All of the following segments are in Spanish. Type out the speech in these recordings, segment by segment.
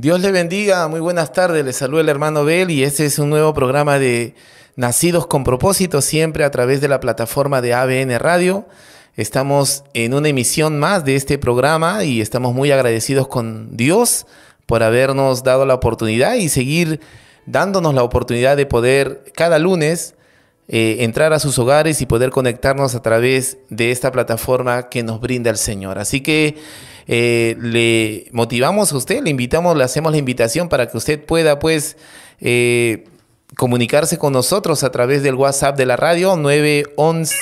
Dios le bendiga, muy buenas tardes, le saluda el hermano Bel y este es un nuevo programa de Nacidos con propósito, siempre a través de la plataforma de ABN Radio. Estamos en una emisión más de este programa y estamos muy agradecidos con Dios por habernos dado la oportunidad y seguir dándonos la oportunidad de poder cada lunes eh, entrar a sus hogares y poder conectarnos a través de esta plataforma que nos brinda el Señor. Así que eh, le motivamos a usted, le invitamos, le hacemos la invitación para que usted pueda pues eh, comunicarse con nosotros a través del WhatsApp de la radio 911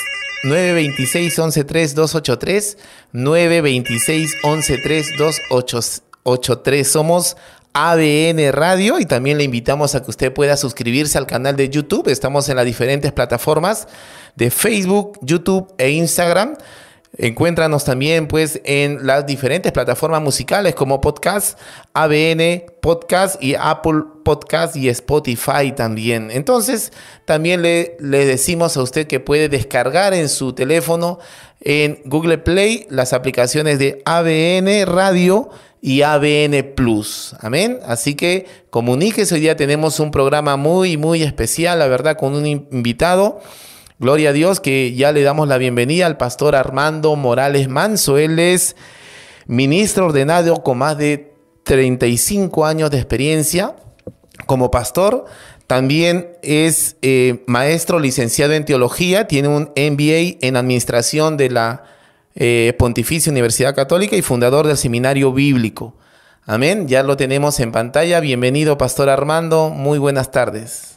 926 113 283 926 113 283 somos ABN Radio y también le invitamos a que usted pueda suscribirse al canal de YouTube. Estamos en las diferentes plataformas de Facebook, YouTube e Instagram. Encuéntranos también pues en las diferentes plataformas musicales como podcast, ABN Podcast y Apple Podcast y Spotify también. Entonces también le, decimos a usted que puede descargar en su teléfono en Google Play las aplicaciones de ABN Radio y ABN Plus. Amén. Así que comuníquese. Hoy día tenemos un programa muy, muy especial, la verdad, con un invitado Gloria a Dios que ya le damos la bienvenida al pastor Armando Morales Manso. Él es ministro ordenado con más de 35 años de experiencia como pastor. También es eh, maestro licenciado en teología, tiene un MBA en administración de la eh, Pontificia Universidad Católica y fundador del Seminario Bíblico. Amén, ya lo tenemos en pantalla. Bienvenido, Pastor Armando. Muy buenas tardes.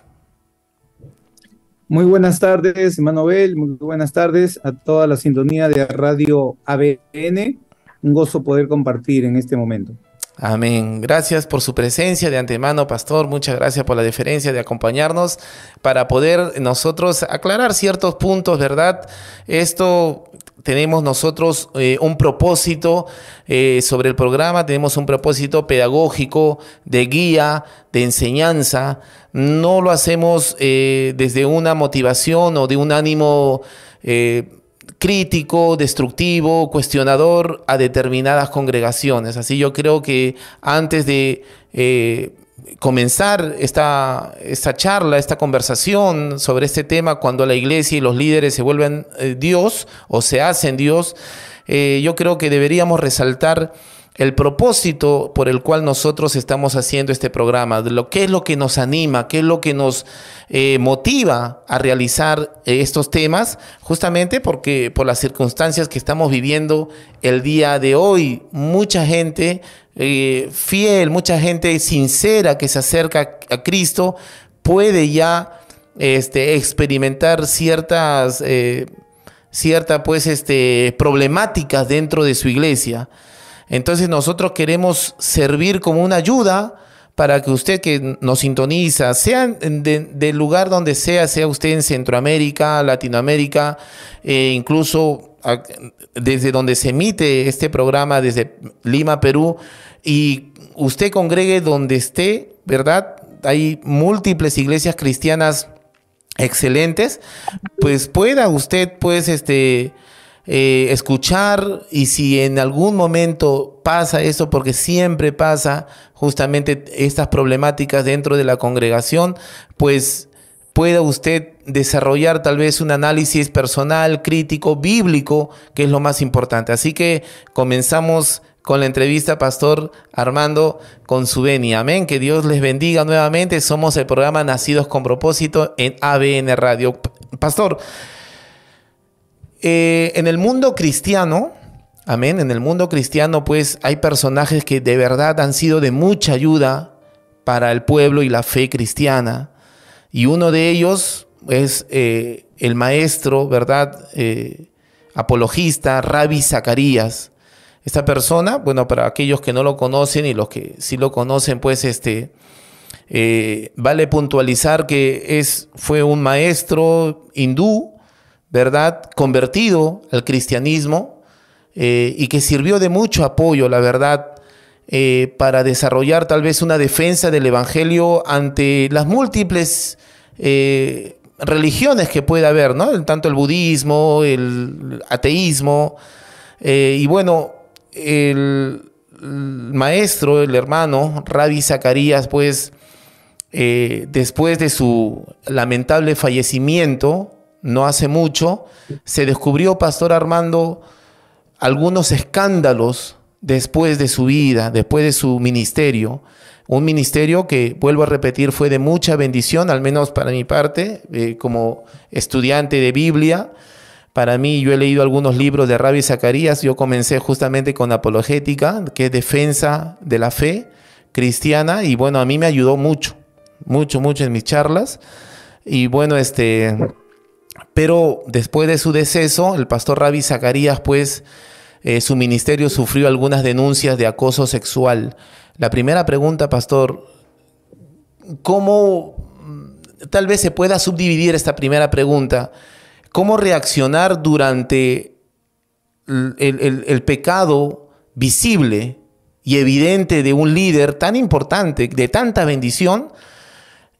Muy buenas tardes, Manuel. Muy buenas tardes a toda la sintonía de Radio ABN. Un gozo poder compartir en este momento. Amén. Gracias por su presencia de antemano, pastor. Muchas gracias por la deferencia de acompañarnos para poder nosotros aclarar ciertos puntos, ¿verdad? Esto tenemos nosotros eh, un propósito eh, sobre el programa, tenemos un propósito pedagógico, de guía, de enseñanza. No lo hacemos eh, desde una motivación o de un ánimo crítico, destructivo, cuestionador a determinadas congregaciones. Así yo creo que antes de comenzar esta, esta, charla, esta conversación sobre este tema cuando la iglesia y los líderes se vuelven eh, Dios o se hacen Dios, eh, yo creo que deberíamos resaltar el propósito por el cual nosotros estamos haciendo este programa, lo que es lo que nos anima, qué es lo que nos eh, motiva a realizar estos temas, justamente porque por las circunstancias que estamos viviendo el día de hoy, mucha gente eh, fiel, mucha gente sincera que se acerca a Cristo puede ya este, experimentar ciertas, eh, pues, este, problemáticas dentro de su iglesia. Entonces nosotros queremos servir como una ayuda para que usted que nos sintoniza, sea del lugar donde sea, sea usted en Centroamérica, Latinoamérica, e incluso desde donde se emite este programa, desde Lima, Perú, y usted congregue donde esté, ¿verdad? Hay múltiples iglesias cristianas excelentes, pues pueda usted, pues, este, eh, escuchar y si en algún momento pasa eso, porque siempre pasa justamente estas problemáticas dentro de la congregación, pues pueda usted desarrollar tal vez un análisis personal, crítico, bíblico, que es lo más importante. Así que comenzamos con la entrevista Pastor Armando con su venia. Amén. Que Dios les bendiga nuevamente. Somos el programa Nacidos con propósito en ABN Radio. Pastor, eh, en el mundo cristiano, amén, en el mundo cristiano pues hay personajes que de verdad han sido de mucha ayuda para el pueblo y la fe cristiana. Y uno de ellos es eh, el maestro, ¿verdad? Eh, apologista, Rabbi Zacarías. Esta persona, bueno, para aquellos que no lo conocen y los que sí lo conocen, pues este, vale puntualizar que es, fue un maestro hindú, ¿verdad? Convertido al cristianismo eh, y que sirvió de mucho apoyo, la verdad, eh, para desarrollar tal vez una defensa del Evangelio ante las múltiples religiones que puede haber, ¿no? Tanto el budismo, el ateísmo. y bueno, maestro, el hermano, Rabbi Zacarías, pues, eh, después de su lamentable fallecimiento, no hace mucho, se descubrió, Pastor Armando, algunos escándalos después de su vida, después de su ministerio. Un ministerio que, vuelvo a repetir, fue de mucha bendición, al menos para mi parte, eh, como estudiante de Biblia. Para mí, yo he leído algunos libros de Rabbi Zacarías. Yo comencé justamente con apologética, que es defensa de la fe cristiana, y bueno, a mí me ayudó mucho, mucho, mucho en mis charlas. Y bueno, este, pero después de su deceso, el pastor Rabbi Zacarías, pues, eh, su ministerio sufrió algunas denuncias de acoso sexual. La primera pregunta, pastor, ¿cómo mm, tal vez se pueda subdividir esta primera pregunta? ¿Cómo reaccionar durante el pecado visible y evidente de un líder tan importante, de tanta bendición?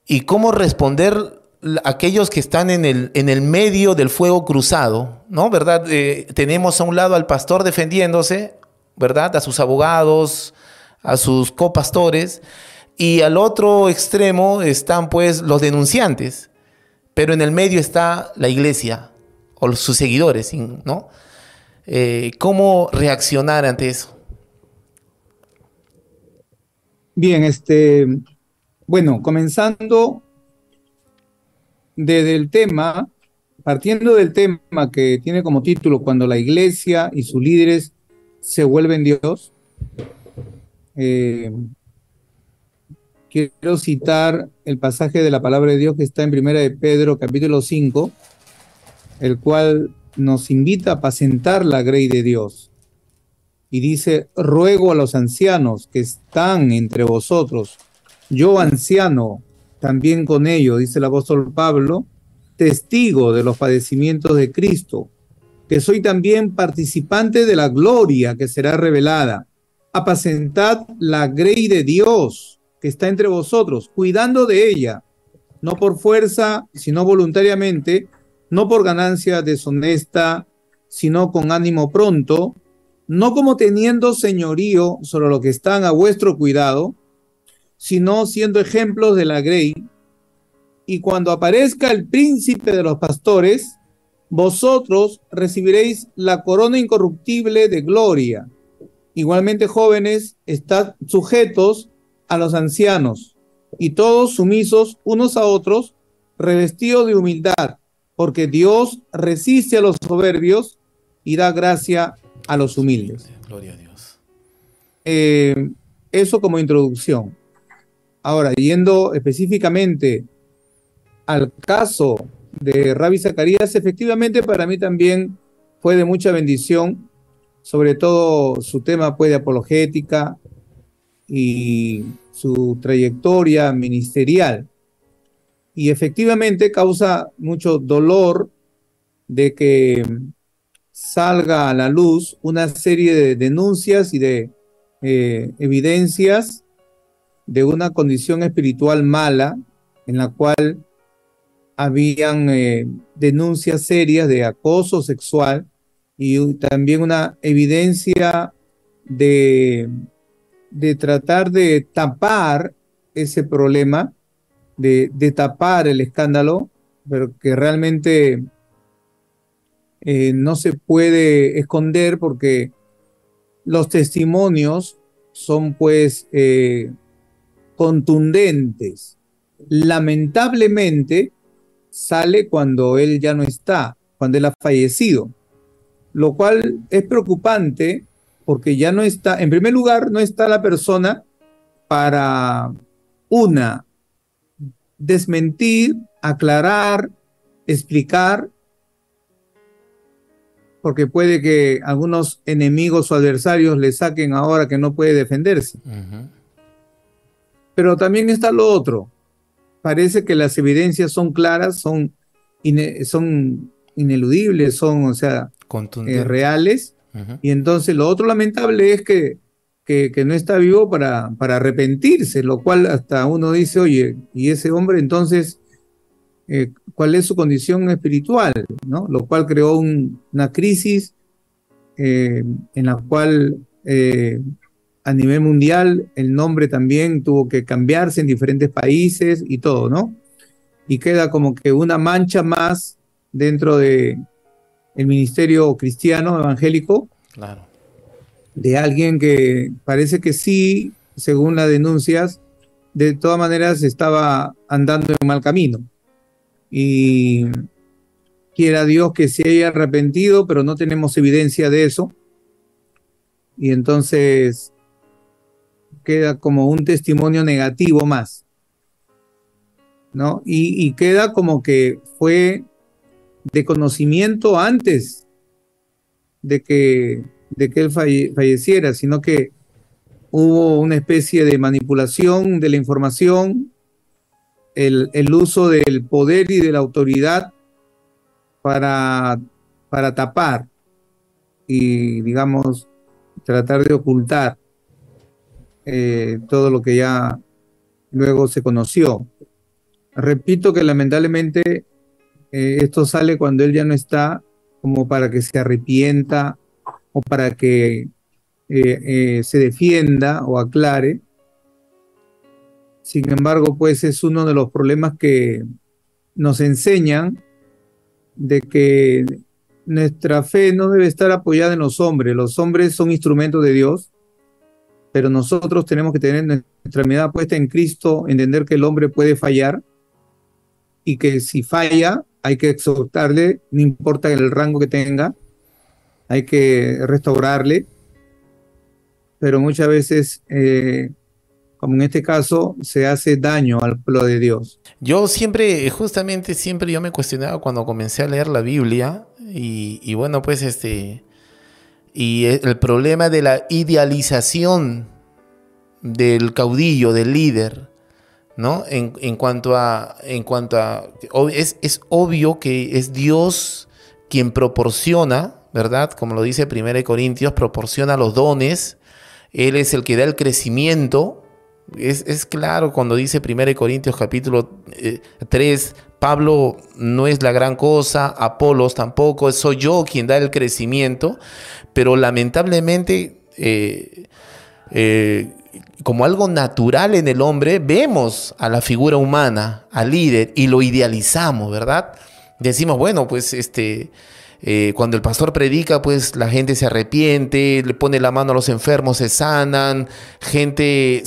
¿Y cómo responder aquellos que están en el, en el medio del fuego cruzado, ¿no? ¿Verdad? Eh, tenemos a un lado al pastor defendiéndose, ¿verdad? A sus abogados, a sus copastores, y al otro extremo están pues los denunciantes, pero en el medio está la iglesia o sus seguidores, ¿no? Eh, ¿Cómo reaccionar ante eso? Bien, este, bueno, comenzando desde el tema, partiendo del tema que tiene como título Cuando la iglesia y sus líderes se vuelven Dios, eh, quiero citar el pasaje de la palabra de Dios que está en Primera de Pedro, capítulo 5, el cual nos invita a apacentar la grey de Dios. Y dice, ruego a los ancianos que están entre vosotros, yo anciano, también con ello, dice el apóstol Pablo, testigo de los padecimientos de Cristo, que soy también participante de la gloria que será revelada. Apacentad la grey de Dios que está entre vosotros, cuidando de ella, no por fuerza, sino voluntariamente, no por ganancia deshonesta, sino con ánimo pronto, no como teniendo señorío sobre lo que están a vuestro cuidado, sino siendo ejemplos de la grey. Y cuando aparezca el príncipe de los pastores, vosotros recibiréis la corona incorruptible de gloria. Igualmente, jóvenes, estad sujetos a los ancianos y todos sumisos unos a otros, revestidos de humildad, porque Dios resiste a los soberbios y da gracia a los humildes. Gloria a Dios. Eh, eso como introducción. Ahora, yendo específicamente al caso de Rabbi Zacarías, efectivamente para mí también fue de mucha bendición, sobre todo su tema pues, de apologética y su trayectoria ministerial. Y efectivamente causa mucho dolor de que salga a la luz una serie de denuncias y de eh, evidencias de una condición espiritual mala en la cual habían eh, denuncias serias de acoso sexual y también una evidencia de, de tratar de tapar ese problema, de, tapar el escándalo, pero que realmente eh, no se puede esconder porque los testimonios son pues eh, contundentes. Lamentablemente sale cuando él ya no está, cuando él ha fallecido, lo cual es preocupante porque ya no está, en primer lugar, no está la persona para una, desmentir, aclarar, explicar, porque puede que algunos enemigos o adversarios le saquen ahora que no puede defenderse. Pero también está lo otro. Parece que las evidencias son claras, son, son ineludibles, son, o sea, eh, reales. Y entonces lo otro lamentable es que, que, no está vivo para, para, arrepentirse, lo cual hasta uno dice, oye, y ese hombre entonces, eh, ¿cuál es su condición espiritual? ¿no? Lo cual creó una crisis eh, en la cual a nivel mundial, el nombre también tuvo que cambiarse en diferentes países y todo, ¿no? Y queda como que una mancha más dentro de el ministerio cristiano evangélico. Claro. De alguien que parece que sí, según las denuncias, de todas maneras estaba andando en mal camino. Y quiera Dios que se haya arrepentido, pero no tenemos evidencia de eso. Y entonces queda como un testimonio negativo más. ¿No? Y, queda como que fue de conocimiento antes de que, de que él falleciera, sino que hubo una especie de manipulación de la información, el, el uso del poder y de la autoridad para, para tapar y, digamos, tratar de ocultar eh, todo lo que ya luego se conoció. Repito que lamentablemente eh, esto sale cuando él ya no está como para que se arrepienta o para que eh, se defienda o aclare. Sin embargo, pues es uno de los problemas que nos enseñan de que nuestra fe no debe estar apoyada en los hombres. Los hombres son instrumentos de Dios, pero nosotros tenemos que tener nuestra mirada puesta en Cristo, entender que el hombre puede fallar y que si falla hay que exhortarle, no importa el rango que tenga, hay que restaurarle, pero muchas veces eh, como en este caso, se hace daño al pueblo de Dios. Yo siempre, justamente siempre yo me cuestionaba cuando comencé a leer la Biblia y, bueno, pues este, y el problema de la idealización del caudillo, del líder, ¿no? En, cuanto a, en cuanto a, es, es obvio que es Dios quien proporciona, ¿verdad? Como lo dice 1 Corintios, proporciona los dones, Él es el que da el crecimiento, es, claro cuando dice 1 Corintios capítulo 3, eh, Pablo no es la gran cosa, Apolos tampoco, soy yo quien da el crecimiento, pero lamentablemente eh, eh, como algo natural en el hombre, vemos a la figura humana, al líder, y lo idealizamos, ¿verdad? Decimos, bueno, pues este eh, cuando el pastor predica, pues la gente se arrepiente, le pone la mano a los enfermos, se sanan, gente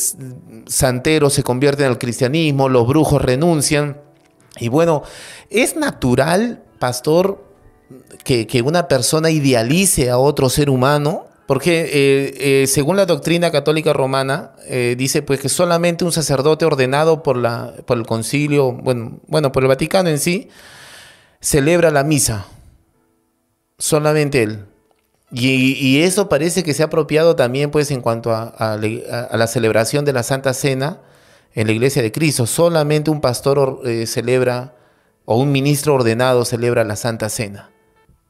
santero se convierte el cristianismo, los brujos renuncian. Y bueno, es natural, pastor, que, una persona idealice a otro ser humano, porque eh, eh, según la doctrina católica romana, dice pues que solamente un sacerdote ordenado por, la, por el concilio, bueno, bueno, por el Vaticano en sí, celebra la misa solamente él. Y, eso parece que se ha apropiado también pues en cuanto a, la celebración de la Santa Cena en la Iglesia de Cristo. Solamente un pastor eh, celebra o un ministro ordenado celebra la Santa Cena.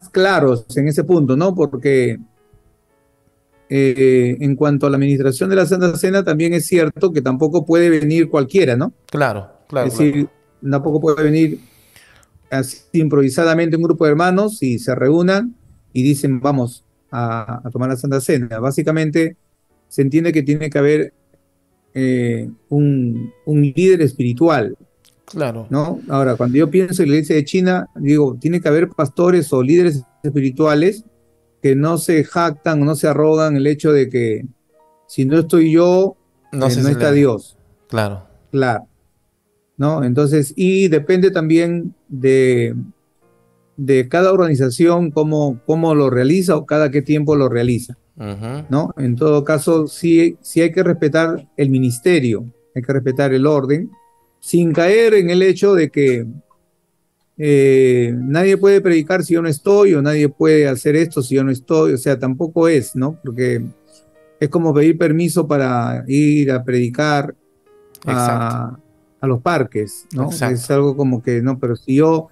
Claros en ese punto, ¿no? Porque eh, en cuanto a la administración de la Santa Cena también es cierto que tampoco puede venir cualquiera, ¿no? Claro, claro. Es decir, tampoco puede venir así improvisadamente un grupo de hermanos y se reúnan y dicen vamos a, tomar la Santa Cena. Básicamente se entiende que tiene que haber eh, un, líder espiritual. Claro. ¿no? Ahora, cuando yo pienso en la iglesia de China, digo, tiene que haber pastores o líderes espirituales que no se jactan o no se arrogan el hecho de que si no estoy yo, no, eh, no está Dios. Claro. Claro. ¿no? Entonces, y depende también de, de cada organización cómo, cómo lo realiza o cada qué tiempo lo realiza, ¿no? En todo caso, sí, sí hay que respetar el ministerio, hay que respetar el orden, sin caer en el hecho de que eh, nadie puede predicar si yo no estoy o nadie puede hacer esto si yo no estoy, o sea, tampoco es, ¿no? Porque es como pedir permiso para ir a predicar a, a los parques, ¿no? Es algo como que, no, pero si yo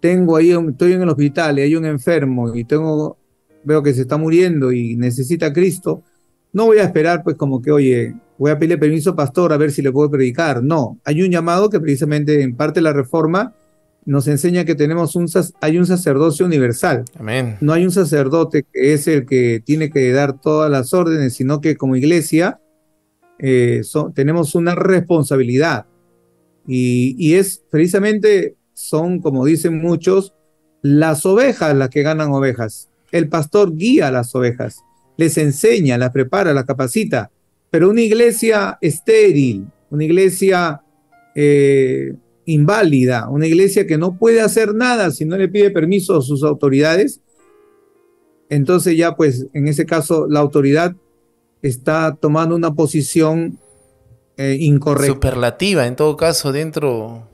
tengo ahí, estoy en el hospital y hay un enfermo y tengo, veo que se está muriendo y necesita a Cristo, no voy a esperar pues como que, oye, voy a pedirle permiso pastor a ver si le puedo predicar. No, hay un llamado que precisamente en parte de la reforma nos enseña que tenemos un, hay un sacerdocio universal. Amén. No hay un sacerdote que es el que tiene que dar todas las órdenes, sino que como iglesia eh, tenemos una responsabilidad. Y, y, es precisamente, son, como dicen muchos, las ovejas las que ganan ovejas. El pastor guía a las ovejas, les enseña, las prepara, las capacita. Pero una iglesia estéril, una iglesia eh, inválida, una iglesia que no puede hacer nada si no le pide permiso a sus autoridades, entonces ya pues en ese caso la autoridad está tomando una posición eh, incorrecta. Superlativa en todo caso dentro,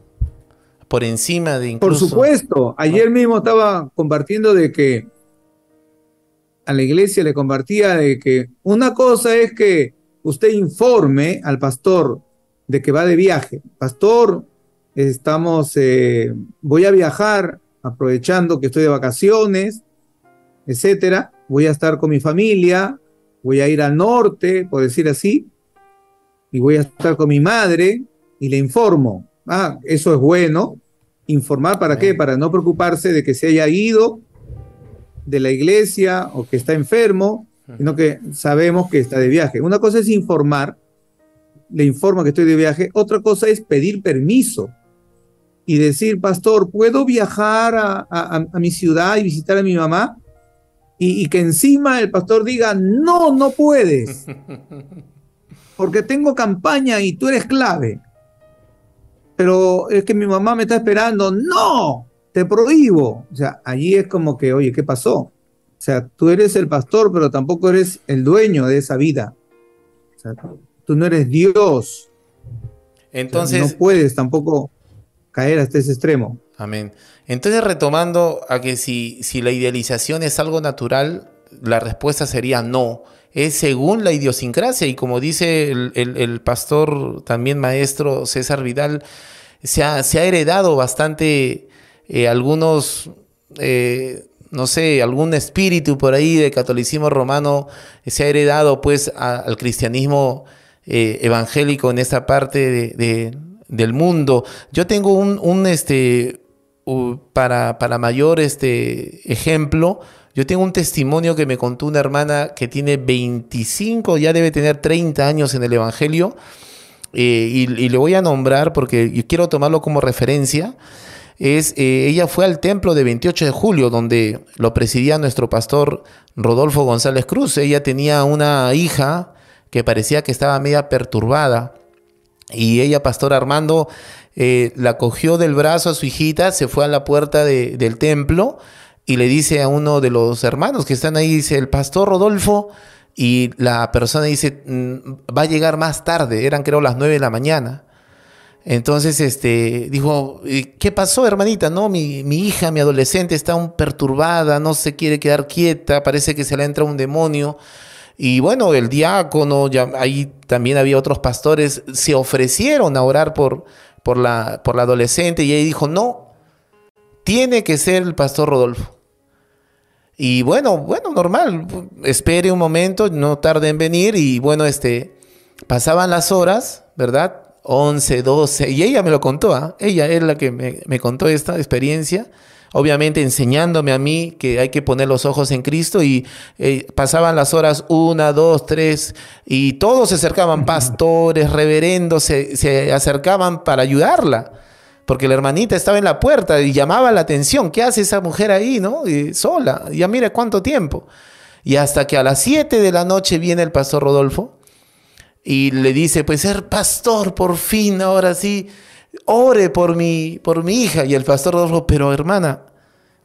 por encima de incluso... Por supuesto, ayer mismo estaba compartiendo de que a la iglesia le compartía de que una cosa es que usted informe al pastor de que va de viaje. Pastor, estamos, eh, voy a viajar aprovechando que estoy de vacaciones, etcétera. Voy a estar con mi familia, voy a ir al norte, por decir así, y voy a estar con mi madre y le informo. Ah, eso es bueno. Informar para qué? Para no preocuparse de que se haya ido de la iglesia o que está enfermo, sino que sabemos que está de viaje. Una cosa es informar le informo que estoy de viaje. Otra cosa es pedir permiso y decir, pastor, ¿puedo viajar a, mi ciudad y visitar a mi mamá? Y, que encima el pastor diga, no, no puedes, porque tengo campaña y tú eres clave. Pero es que mi mamá me está esperando, no, te prohíbo. O sea, allí es como que, oye, ¿qué pasó? O sea, tú eres el pastor, pero tampoco eres el dueño de esa vida. O sea, tú no eres Dios. Entonces. no puedes tampoco caer hasta ese extremo. Amén. Entonces, retomando a que si, si la idealización es algo natural, la respuesta sería no. Es según la idiosincrasia y como dice el, pastor, también maestro César Vidal, se ha, se ha heredado bastante eh, algunos, eh, no sé, algún espíritu por ahí de catolicismo romano, se ha heredado pues al cristianismo eh, evangélico en esta parte de, del mundo. Yo tengo un, este, para, para, mayor este, ejemplo, yo tengo un testimonio que me contó una hermana que tiene 25, ya debe tener 30 años en el Evangelio, eh, y, le voy a nombrar porque yo quiero tomarlo como referencia. Es, eh, ella fue al templo de 28 de julio, donde lo presidía nuestro pastor Rodolfo González Cruz. Ella tenía una hija que parecía que estaba media perturbada. Y ella, Pastor Armando, eh, la cogió del brazo a su hijita, se fue a la puerta del templo y le dice a uno de los hermanos que están ahí, dice, el Pastor Rodolfo, y la persona dice, mm, va a llegar más tarde, eran creo las nueve de la mañana. Entonces, este, dijo, ¿qué pasó, hermanita? No, mi, mi, hija, mi adolescente está un perturbada, no se quiere quedar quieta, parece que se le entra un demonio. Y bueno, el diácono, ya, ahí también había otros pastores, se ofrecieron a orar por, por, la, por la adolescente y ella dijo, no, tiene que ser el pastor Rodolfo. Y bueno, bueno, normal, espere un momento, no tarde en venir y bueno, este, pasaban las horas, ¿verdad? 11, 12, y ella me lo contó, ¿ah? ella es la que me, me contó esta experiencia obviamente enseñándome a mí que hay que poner los ojos en Cristo y eh, pasaban las horas una, dos, tres y todos se acercaban, pastores, reverendos, se, acercaban para ayudarla. Porque la hermanita estaba en la puerta y llamaba la atención. ¿Qué hace esa mujer ahí, no? sola. Ya mire cuánto tiempo. Y hasta que a las 7 de la noche viene el pastor Rodolfo y le dice, pues ser pastor, por fin, ahora sí, ore por mi, por mi hija. Y el pastor Rodolfo, pero hermana,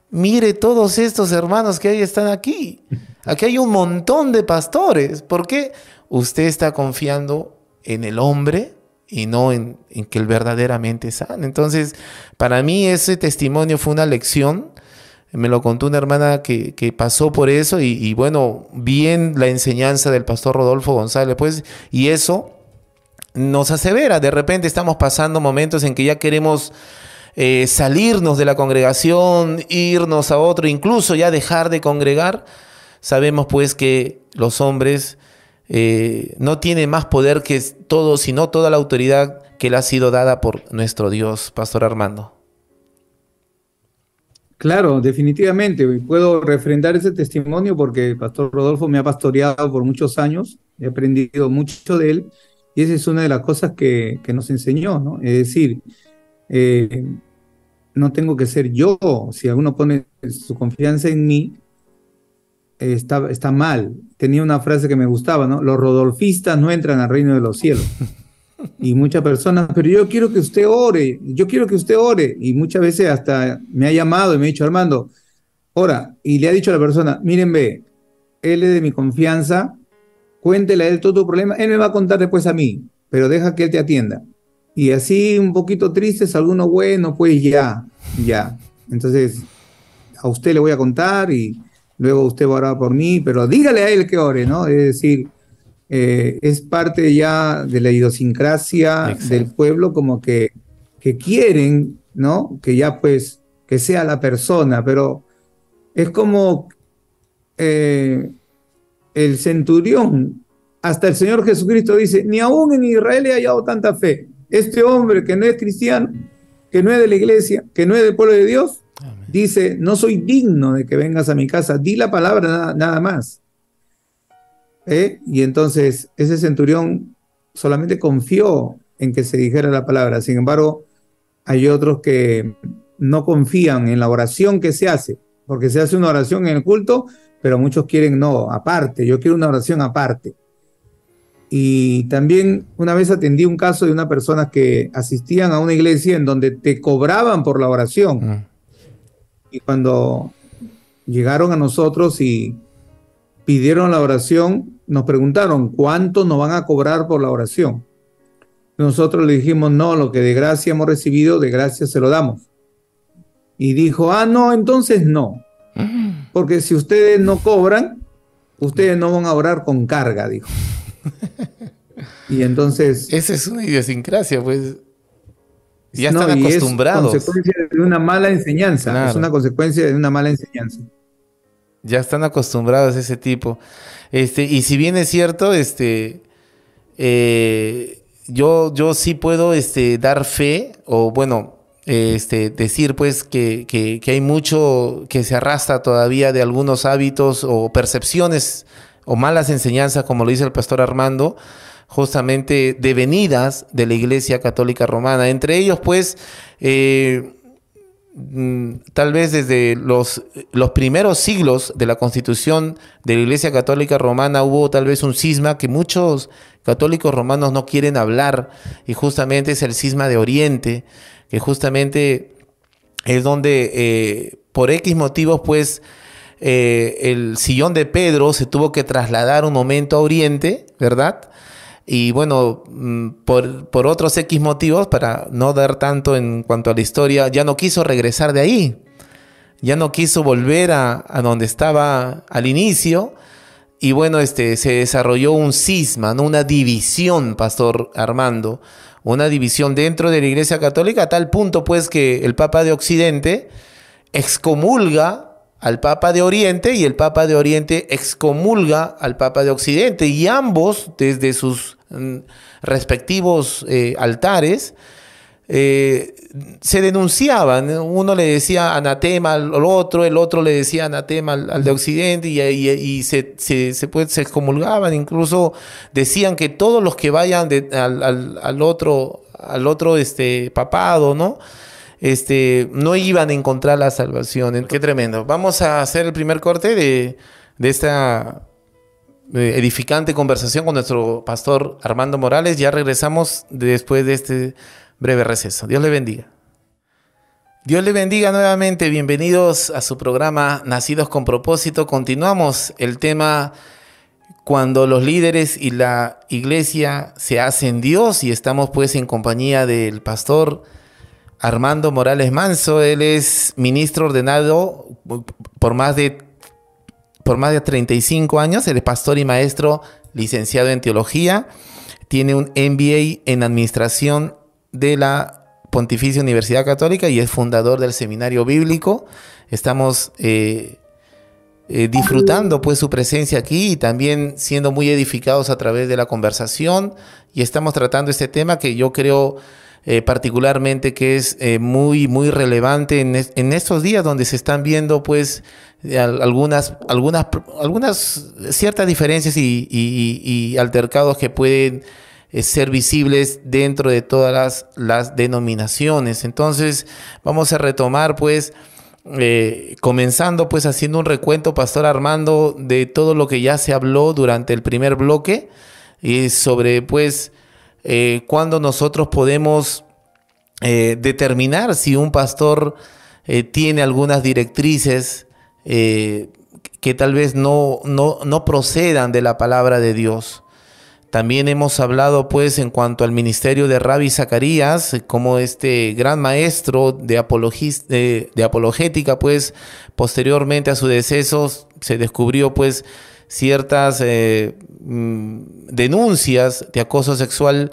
mire todos estos hermanos que ahí están aquí. Aquí hay un montón de pastores. ¿Por qué? Usted está confiando en el hombre y no en, que él verdaderamente sana. Entonces, para mí ese testimonio fue una lección. Me lo contó una hermana que, pasó por eso y, bueno, bien la enseñanza del pastor Rodolfo González, pues, y eso nos asevera. De repente estamos pasando momentos en que ya queremos eh, salirnos de la congregación, irnos a otro, incluso ya dejar de congregar. Sabemos pues que los hombres eh, no tienen más poder que todo, sino toda la autoridad que le ha sido dada por nuestro Dios, Pastor Armando. Claro, definitivamente. Puedo refrendar ese testimonio porque el pastor Rodolfo me ha pastoreado por muchos años, he aprendido mucho de él y esa es una de las cosas que, nos enseñó, ¿no? Es decir, eh, no tengo que ser yo. Si alguno pone su confianza en mí, está, está mal. Tenía una frase que me gustaba, ¿no? Los rodolfistas no entran al reino de los cielos. Y muchas personas, pero yo quiero que usted ore, yo quiero que usted ore. Y muchas veces hasta me ha llamado y me ha dicho, Armando, ora. Y le ha dicho a la persona, miren, ve, él es de mi confianza, cuéntele a él todo tu problema, él me va a contar después a mí, pero deja que él te atienda. Y así un poquito tristes, algunos bueno, pues ya, ya. Entonces, a usted le voy a contar y luego usted va a orar por mí, pero dígale a él que ore, ¿no? Es decir, eh, es parte ya de la idiosincrasia del pueblo, como que, que quieren, ¿no? Que ya pues, que sea la persona, pero es como eh, el centurión, hasta el Señor Jesucristo dice, ni aún en Israel he hallado tanta fe. Este hombre que no es cristiano, que no es de la iglesia, que no es del pueblo de Dios, dice, no soy digno de que vengas a mi casa, di la palabra nada, más. ¿Eh? Y entonces ese centurión solamente confió en que se dijera la palabra. Sin embargo, hay otros que no confían en la oración que se hace, porque se hace una oración en el culto, pero muchos quieren no, aparte, yo quiero una oración aparte. Y también una vez atendí un caso de una persona que asistían a una iglesia en donde te cobraban por la oración. Mm. Y cuando llegaron a nosotros y pidieron la oración, nos preguntaron, ¿cuánto nos van a cobrar por la oración? Nosotros le dijimos, no, lo que de gracia hemos recibido, de gracia se lo damos. Y dijo, ah, no, entonces no. Porque si ustedes no cobran, ustedes no van a orar con carga, dijo. Y entonces... Esa es una idiosincrasia, pues. Ya están acostumbrados. Es consecuencia de una mala enseñanza. Es una consecuencia de una mala enseñanza. Ya están acostumbrados a ese tipo. Este, y si bien es cierto, este, eh, yo, yo sí puedo este, dar fe, o bueno, este, decir pues que, que, hay mucho que se arrastra todavía de algunos hábitos o percepciones o malas enseñanzas, como lo dice el pastor Armando, justamente devenidas de la Iglesia Católica Romana. Entre ellos, pues, eh, tal vez desde los, los primeros siglos de la constitución de la Iglesia Católica Romana hubo tal vez un cisma que muchos católicos romanos no quieren hablar, y justamente es el cisma de Oriente que justamente es donde eh, por X motivos, pues, eh, el sillón de Pedro se tuvo que trasladar un momento a Oriente, ¿verdad? Y bueno, mm, por, por, otros X motivos, para no dar tanto en cuanto a la historia, ya no quiso regresar de ahí. Ya no quiso volver a, a donde estaba al inicio. Y bueno, este, se desarrolló un cisma, ¿no? una división, Pastor Armando, una división dentro de la Iglesia Católica a tal punto pues que el Papa de Occidente excomulga al Papa de Oriente y el Papa de Oriente excomulga al Papa de Occidente y ambos desde sus mm, respectivos eh, altares eh, se denunciaban. Uno le decía anatema al, otro, el otro le decía anatema al, de Occidente y, se, se, excomulgaban. Incluso decían que todos los que vayan al, otro, al otro este, papado, ¿no? Este, no iban a encontrar la salvación. Qué tremendo. Vamos a hacer el primer corte de, de esta edificante conversación con nuestro pastor Armando Morales. Ya regresamos después de este breve receso. Dios le bendiga. Dios le bendiga nuevamente. Bienvenidos a su programa Nacidos con propósito. Continuamos el tema cuando los líderes y la iglesia se hacen Dios y estamos pues en compañía del pastor Armando Morales Manso. Él es ministro ordenado por más de por más de 35 años, él es pastor y maestro licenciado en teología, tiene un MBA en administración de la Pontificia Universidad Católica y es fundador del Seminario Bíblico. Estamos eh, eh, disfrutando pues su presencia aquí y también siendo muy edificados a través de la conversación y estamos tratando este tema que yo creo eh, particularmente que es eh, muy, muy relevante en, en, estos días donde se están viendo pues algunas, algunas, algunas ciertas diferencias y, altercados que pueden ser visibles dentro de todas las, las, denominaciones. Entonces vamos a retomar pues comenzando pues haciendo un recuento, Pastor Armando, de todo lo que ya se habló durante el primer bloque y sobre pues eh, cuando nosotros podemos eh, determinar si un pastor eh, tiene algunas directrices que tal vez no, no, no procedan de la palabra de Dios. También hemos hablado pues en cuanto al ministerio de Rabbi Zacarías, como este gran maestro de, de, apologética, pues posteriormente a su deceso se descubrió pues ciertas eh, mm, denuncias de acoso sexual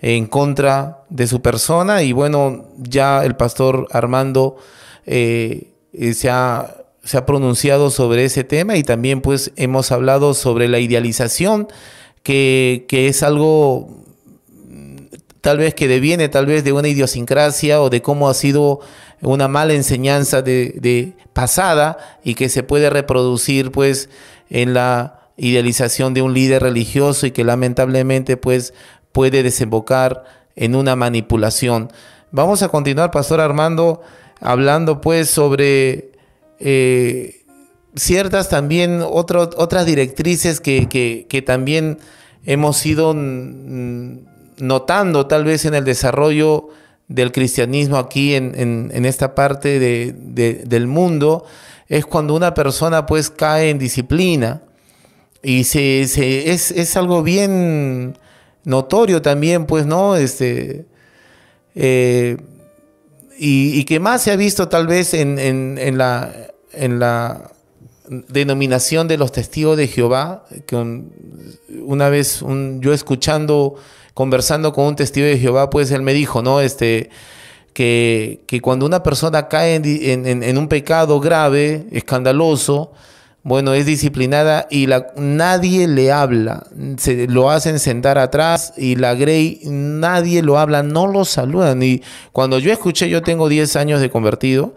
en contra de su persona. Y bueno, ya el pastor Armando eh, eh, se, ha, se, ha, pronunciado sobre ese tema y también pues hemos hablado sobre la idealización que, que es algo mm, tal vez que deviene tal vez de una idiosincrasia o de cómo ha sido una mala enseñanza de, de pasada y que se puede reproducir pues en la idealización de un líder religioso y que lamentablemente pues puede desembocar en una manipulación. Vamos a continuar, Pastor Armando, hablando pues sobre eh, ciertas también otras directrices que, también hemos ido notando tal vez en el desarrollo del cristianismo aquí en, esta parte del mundo es cuando una persona pues cae en disciplina y se, es, algo bien notorio también pues, ¿no? Este, eh, y, que más se ha visto tal vez en, la, en la denominación de los testigos de Jehová, que una vez yo escuchando, conversando con un testigo de Jehová, pues él me dijo, ¿no? Este, que, cuando una persona cae en, un pecado grave, escandaloso, bueno, es disciplinada y nadie le habla, se lo hacen sentar atrás y la Grey, nadie lo habla, no lo saludan. Y cuando yo escuché, yo tengo 10 años de convertido,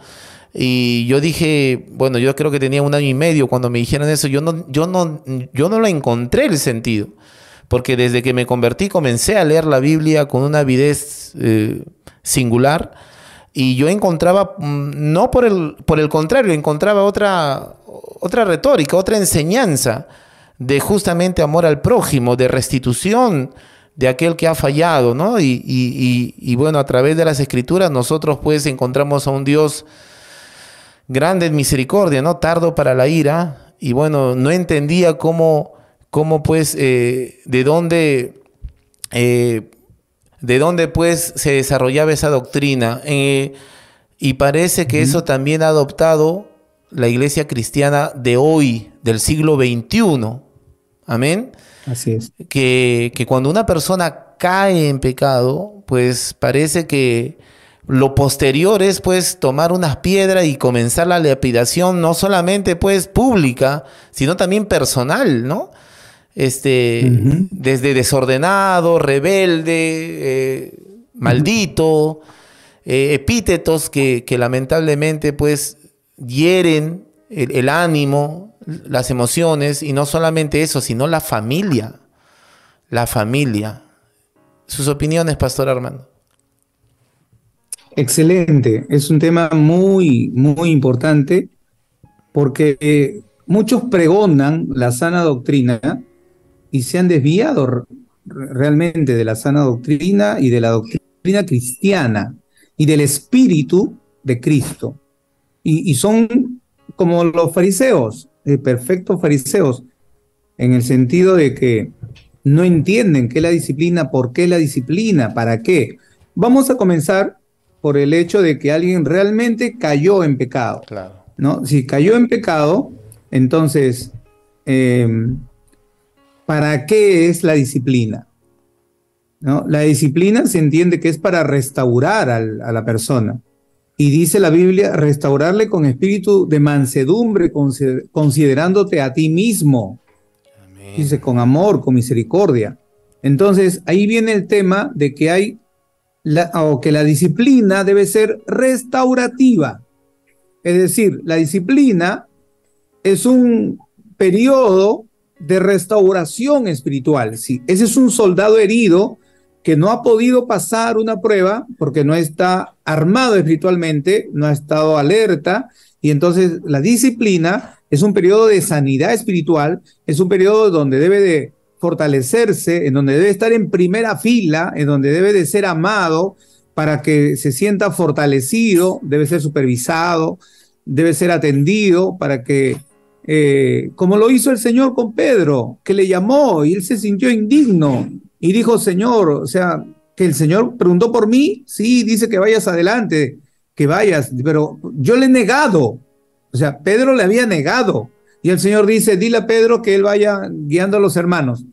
y yo dije, bueno, yo creo que tenía un año y medio cuando me dijeron eso, yo no, yo no, yo no lo encontré el sentido, porque desde que me convertí comencé a leer la Biblia con una avidez eh, singular y yo encontraba, mm, no por el, por el contrario, encontraba otra, otra retórica, otra enseñanza de justamente amor al prójimo, de restitución de aquel que ha fallado, ¿no? Y, y, bueno, a través de las escrituras nosotros pues encontramos a un Dios grande en misericordia, ¿no? Tardo para la ira, y bueno, no entendía cómo, cómo pues, eh, de dónde... Eh, de dónde pues se desarrollaba esa doctrina. Eh, y parece que eso también ha adoptado la iglesia cristiana de hoy, del siglo XXI. Amén. Así es. Que, que cuando una persona cae en pecado, pues parece que lo posterior es pues tomar unas piedras y comenzar la lapidación no solamente pues pública, sino también personal, ¿no? Este, desde desordenado, rebelde, eh, maldito, eh, epítetos que, lamentablemente pues hieren el, ánimo, las emociones, y no solamente eso, sino la familia, la familia. Sus opiniones, Pastor Armando. Excelente, es un tema muy, muy importante porque eh, muchos pregonan la sana doctrina, y se han desviado realmente de la sana doctrina y de la doctrina cristiana y del espíritu de Cristo. Y, son como los fariseos, eh, perfectos fariseos, en el sentido de que no entienden qué es la disciplina, por qué la disciplina, para qué. Vamos a comenzar por el hecho de que alguien realmente cayó en pecado. Claro. ¿no? Si cayó en pecado, entonces eh, ¿para qué es la disciplina? ¿No? La disciplina se entiende que es para restaurar a la persona. Y dice la Biblia, restaurarle con espíritu de mansedumbre, considerándote a ti mismo. Dice, con amor, con misericordia. Entonces, ahí viene el tema de que hay o que la disciplina debe ser restaurativa. Es decir, la disciplina es un periodo de restauración espiritual. Sí, ese es un soldado herido que no ha podido pasar una prueba porque no está armado espiritualmente, no ha estado alerta, y entonces la disciplina es un periodo de sanidad espiritual, es un periodo donde debe de fortalecerse, en donde debe estar en primera fila, en donde debe de ser amado para que se sienta fortalecido, debe ser supervisado, debe ser atendido para que, eh, como lo hizo el Señor con Pedro, que le llamó y él se sintió indigno y dijo, Señor, o sea, que el Señor preguntó por mí, sí, dice que vayas adelante, que vayas, pero yo le he negado, o sea, Pedro le había negado. Y el Señor dice, dile a Pedro que él vaya guiando a los hermanos.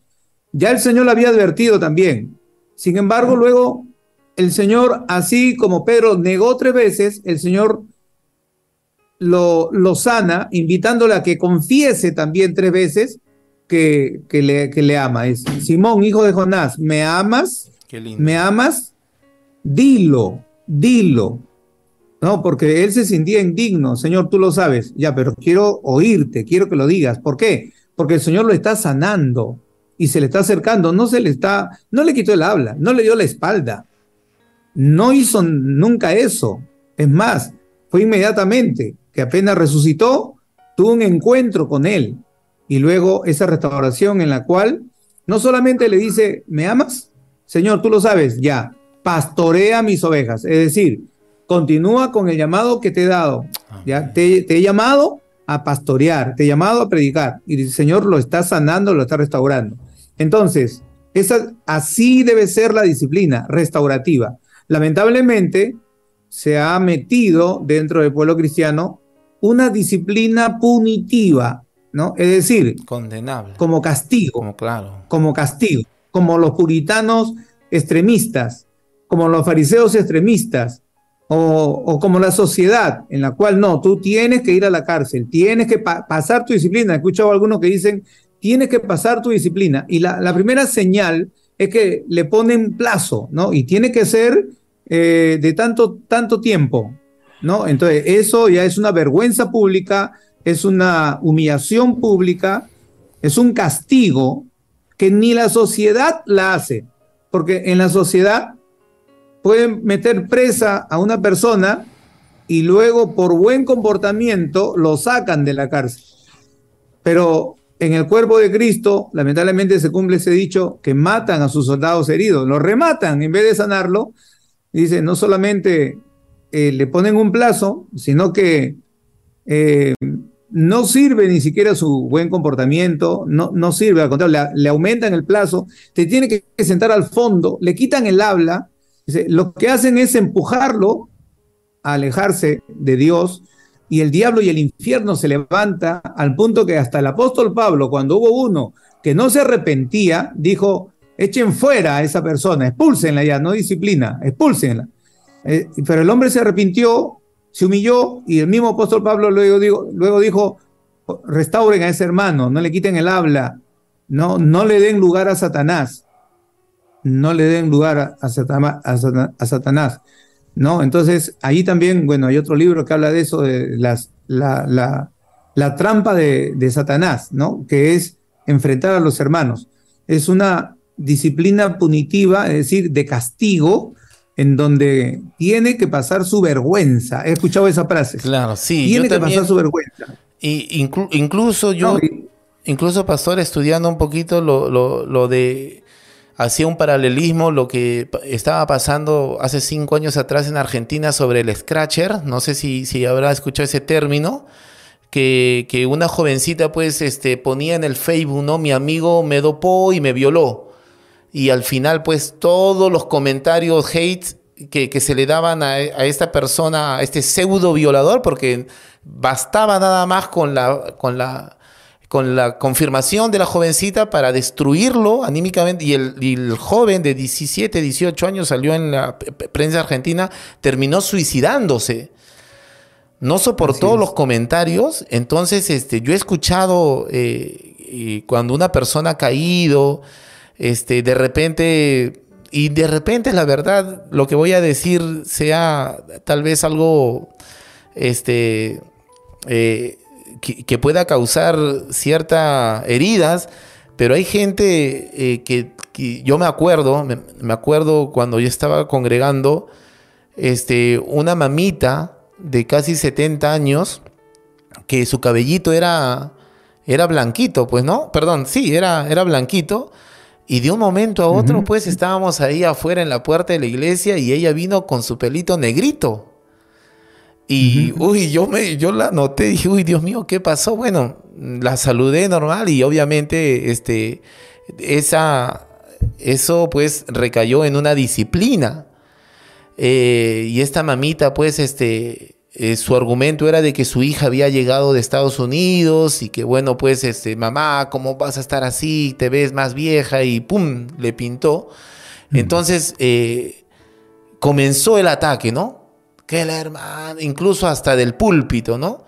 Ya el Señor le había advertido también. Sin embargo, luego el Señor, así como Pedro negó tres veces, el Señor lo, lo sana, invitándole a que confiese también tres veces que, que, le, que le ama. Es Simón, hijo de Jonás, ¿me amas? ¿Me amas? Dilo, dilo. No, porque él se sentía indigno. Señor, tú lo sabes. Ya, pero quiero oírte, quiero que lo digas. ¿Por qué? Porque el Señor lo está sanando y se le está acercando. No se le está, no le quitó el habla, no le dio la espalda. No hizo nunca eso. Es más, fue inmediatamente que apenas resucitó, tuvo un encuentro con él. Y luego esa restauración en la cual no solamente le dice, ¿me amas? Señor, tú lo sabes, ya, pastorea mis ovejas. Es decir, continúa con el llamado que te he dado. ¿ya? Te, he llamado a pastorear, te he llamado a predicar. Y el Señor lo está sanando, lo está restaurando. Entonces, esa, así debe ser la disciplina restaurativa. Lamentablemente, se ha metido dentro del pueblo cristiano una disciplina punitiva, ¿no? Es decir, condenable. Como castigo. Como claro. Como castigo. Como los puritanos extremistas, como los fariseos extremistas, o, como la sociedad en la cual no, tú tienes que ir a la cárcel, tienes que pasar tu disciplina. He escuchado a algunos que dicen, tienes que pasar tu disciplina. Y la, primera señal es que le ponen plazo, ¿no? Y tiene que ser eh, de tanto, tanto tiempo, ¿no? Entonces, eso ya es una vergüenza pública, es una humillación pública, es un castigo que ni la sociedad la hace, porque en la sociedad pueden meter presa a una persona y luego por buen comportamiento lo sacan de la cárcel. Pero en el cuerpo de Cristo, lamentablemente se cumple ese dicho que matan a sus soldados heridos, lo rematan en vez de sanarlo. Dice, no solamente eh, le ponen un plazo, sino que eh, no sirve ni siquiera su buen comportamiento, no, no sirve, al contrario, le, aumentan el plazo, te tiene que sentar al fondo, le quitan el habla lo que hacen es empujarlo a alejarse de Dios y el diablo y el infierno se levanta al punto que hasta el apóstol Pablo, cuando hubo uno que no se arrepentía, dijo, echen fuera a esa persona, expúlsenla ya, no disciplina, expúlsenla. Eh, pero el hombre se arrepintió, se humilló y el mismo apóstol Pablo luego, luego dijo, restauren a ese hermano, no le quiten el habla, no, no le den lugar a Satanás no le den lugar a, Satanás, ¿no? Entonces, ahí también, bueno, hay otro libro que habla de eso, de las, la, la, trampa de, Satanás, ¿no? Que es enfrentar a los hermanos. Es una disciplina punitiva, es decir, de castigo, en donde tiene que pasar su vergüenza. He escuchado esa frase. Claro, sí. Tiene que pasar su vergüenza. Y incluso yo, incluso pastor, estudiando un poquito lo, lo, lo de hacía un paralelismo lo que estaba pasando hace cinco años atrás en Argentina sobre el scratcher. No sé si, si habrá escuchado ese término. Que, que, una jovencita pues este, ponía en el Facebook, ¿no? Mi amigo me dopó y me violó. Y al final pues todos los comentarios hate que, que se le daban a, a, esta persona, a este pseudo violador, porque bastaba nada más con la, con la con la confirmación de la jovencita para destruirlo anímicamente. Y el, joven de 17, 18 años salió en la prensa argentina, terminó suicidándose. No soportó los comentarios. Entonces, este, yo he escuchado eh, cuando una persona ha caído, este, de repente y de repente la verdad, lo que voy a decir sea tal vez algo este, eh, que, pueda causar ciertas heridas, pero hay gente eh, que, yo me acuerdo, me, acuerdo cuando yo estaba congregando, este, una mamita de casi 70 años, que su cabellito era, era blanquito, pues no, perdón, sí, era, era blanquito. Y de un momento a otro, pues estábamos ahí afuera en la puerta de la iglesia y ella vino con su pelito negrito. Y, uy, yo, me, yo la noté y dije, uy, Dios mío, ¿qué pasó? Bueno, la saludé normal y obviamente este, esa, eso pues recayó en una disciplina. Eh, y esta mamita pues este, eh, su argumento era de que su hija había llegado de Estados Unidos y que bueno pues este, mamá, ¿cómo vas a estar así? Te ves más vieja y pum, le pintó. Entonces eh, comenzó el ataque, ¿no? que la hermana, incluso hasta del púlpito, ¿no?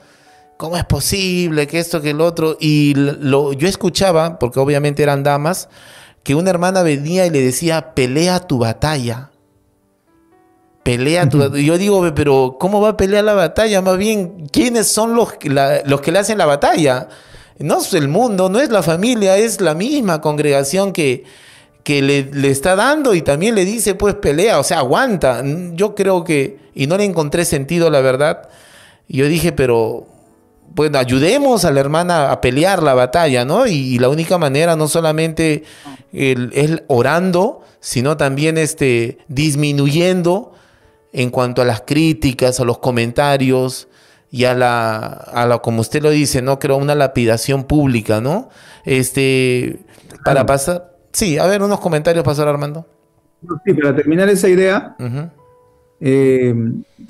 ¿Cómo es posible que esto, que el otro? Y lo, yo escuchaba, porque obviamente eran damas, que una hermana venía y le decía, pelea tu batalla. Pelea tu batalla. Yo digo, pero ¿cómo va a pelear la batalla? Más bien, ¿quiénes son los, los que le hacen la batalla? No es el mundo, no es la familia, es la misma congregación que, que le, está dando y también le dice, pues pelea, o sea, aguanta. Yo creo que, y no le encontré sentido, la verdad. yo dije, pero, bueno, ayudemos a la hermana a pelear la batalla, ¿no? Y, la única manera, no solamente es orando, sino también este, disminuyendo en cuanto a las críticas, a los comentarios y a la, a la, como usted lo dice, ¿no? Creo una lapidación pública, ¿no? Este, para pasar, Sí, a ver, unos comentarios, Pastor Armando. Sí, para terminar esa idea, eh,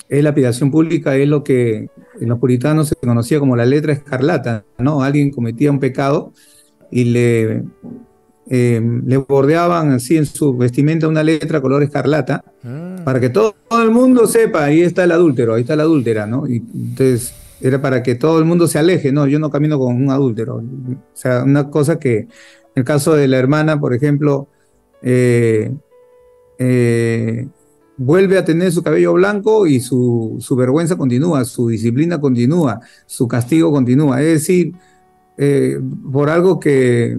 es la lapidación pública, es lo que en los puritanos se conocía como la letra escarlata, ¿no? Alguien cometía un pecado y le, eh, le bordeaban así en su vestimenta una letra color escarlata mm. para que todo, todo, el mundo sepa, ahí está el adúltero, ahí está la adúltera, ¿no? Y entonces era para que todo el mundo se aleje, no, yo no camino con un adúltero. O sea, una cosa que en el caso de la hermana, por ejemplo, eh, eh, vuelve a tener su cabello blanco y su, vergüenza continúa, su disciplina continúa, su castigo continúa. Es decir, eh, por algo que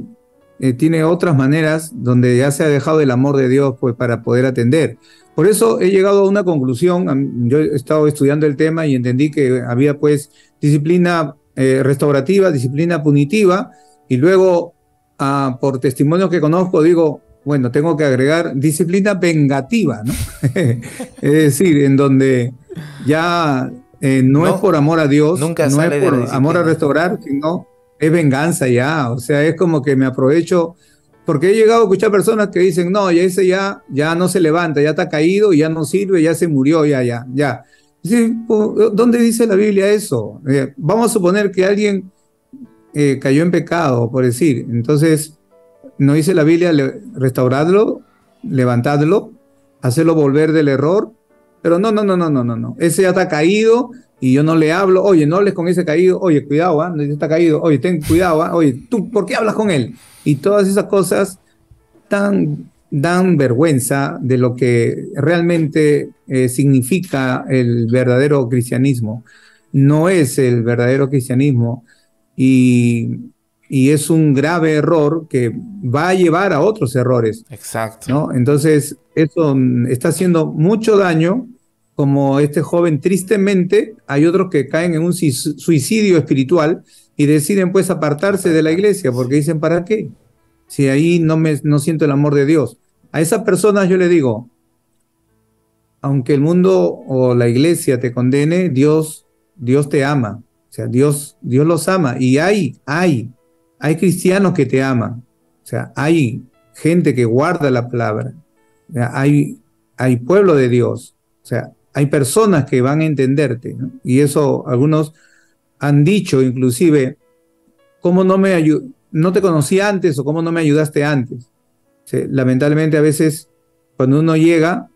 tiene otras maneras donde ya se ha dejado el amor de Dios pues, para poder atender. Por eso he llegado a una conclusión. Yo he estado estudiando el tema y entendí que había pues disciplina restaurativa, disciplina punitiva y luego por testimonio que conozco, digo, bueno, tengo que agregar disciplina vengativa, ¿no? es decir, en donde ya eh, no, es por amor a Dios, nunca no es por amor a restaurar, sino es venganza ya. O sea, es como que me aprovecho, porque he llegado a escuchar personas que dicen, no, ya ese ya, ya no se levanta, ya está caído, ya no sirve, ya se murió, ya, ya, ya. ¿Dónde dice la Biblia eso? Eh, vamos a suponer que alguien eh, cayó en pecado, por decir. Entonces, no dice la Biblia, restauradlo, levantadlo, hacerlo volver del error. Pero no, no, no, no, no, no, no. Ese ya está caído y yo no le hablo. Oye, no hables con ese caído. Oye, cuidado, ¿ah? está caído. Oye, ten cuidado, ¿ah? Oye, ¿tú por qué hablas con él? Y todas esas cosas tan, dan vergüenza de lo que realmente eh, significa el verdadero cristianismo. No es el verdadero cristianismo y, es un grave error que va a llevar a otros errores. Exacto. ¿no? Entonces, eso está haciendo mucho daño, como este joven, tristemente, hay otros que caen en un suicidio espiritual y deciden pues apartarse de la iglesia porque dicen, ¿para qué? Si ahí no, me, no siento el amor de Dios. A esas personas yo le digo, aunque el mundo o la iglesia te condene, Dios, Dios te ama. O sea, Dios, Dios los ama y hay, hay, hay cristianos que te aman. O sea, hay gente que guarda la palabra. hay, hay pueblo de Dios. O sea, hay personas que van a entenderte. Y eso algunos han dicho inclusive, ¿cómo no me no te conocí antes o cómo no me ayudaste antes? lamentablemente a veces cuando uno llega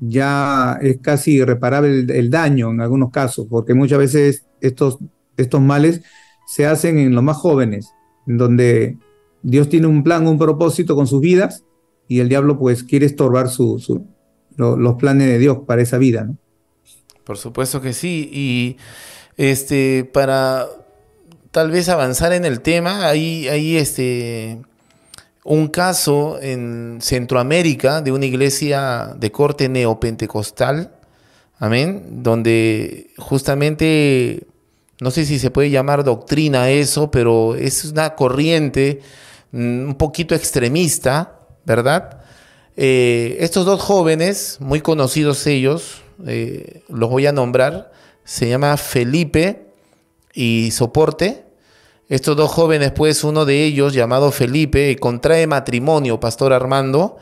ya es casi irreparable el, daño en algunos casos, porque muchas veces estos, estos males se hacen en los más jóvenes, en donde Dios tiene un plan, un propósito con sus vidas y el diablo pues quiere estorbar su, los planes de Dios para esa vida. Por supuesto que sí. Y este, para tal vez avanzar en el tema, hay, hay este, un caso en Centroamérica de una iglesia de corte neopentecostal, amén, donde justamente, no sé si se puede llamar doctrina eso, pero es una corriente mm, un poquito extremista, ¿verdad? Eh, estos dos jóvenes, muy conocidos ellos, eh, los voy a nombrar, se llama Felipe y Soporte. Estos dos jóvenes, pues uno de ellos, llamado Felipe, contrae matrimonio, Pastor Armando,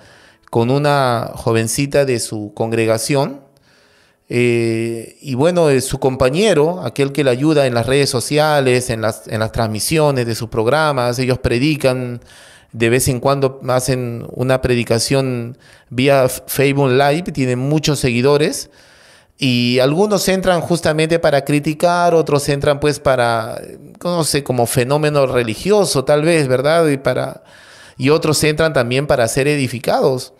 con una jovencita de su congregación. Eh, y bueno, su compañero, aquel que le ayuda en las redes sociales, en las transmisiones de sus programas, ellos predican de vez en cuando hacen una predicación vía Facebook Live, tienen muchos seguidores y algunos entran justamente para criticar, otros entran pues para, no sé, como fenómeno religioso tal vez, ¿verdad? Y, para, y otros entran también para ser edificados.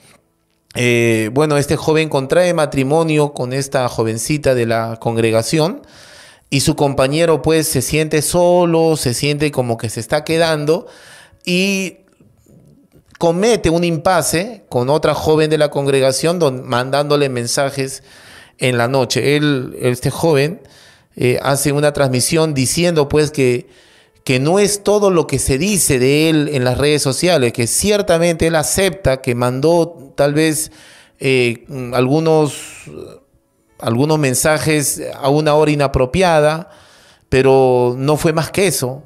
Eh, bueno, este joven contrae matrimonio con esta jovencita de la congregación y su compañero pues se siente solo, se siente como que se está quedando y comete un impasse con otra joven de la congregación mandándole mensajes en la noche. Él, este joven, eh, hace una transmisión diciendo pues que, que no es todo lo que se dice de él en las redes sociales, que ciertamente él acepta que mandó tal vez eh, algunos, algunos mensajes a una hora inapropiada, pero no fue más que eso.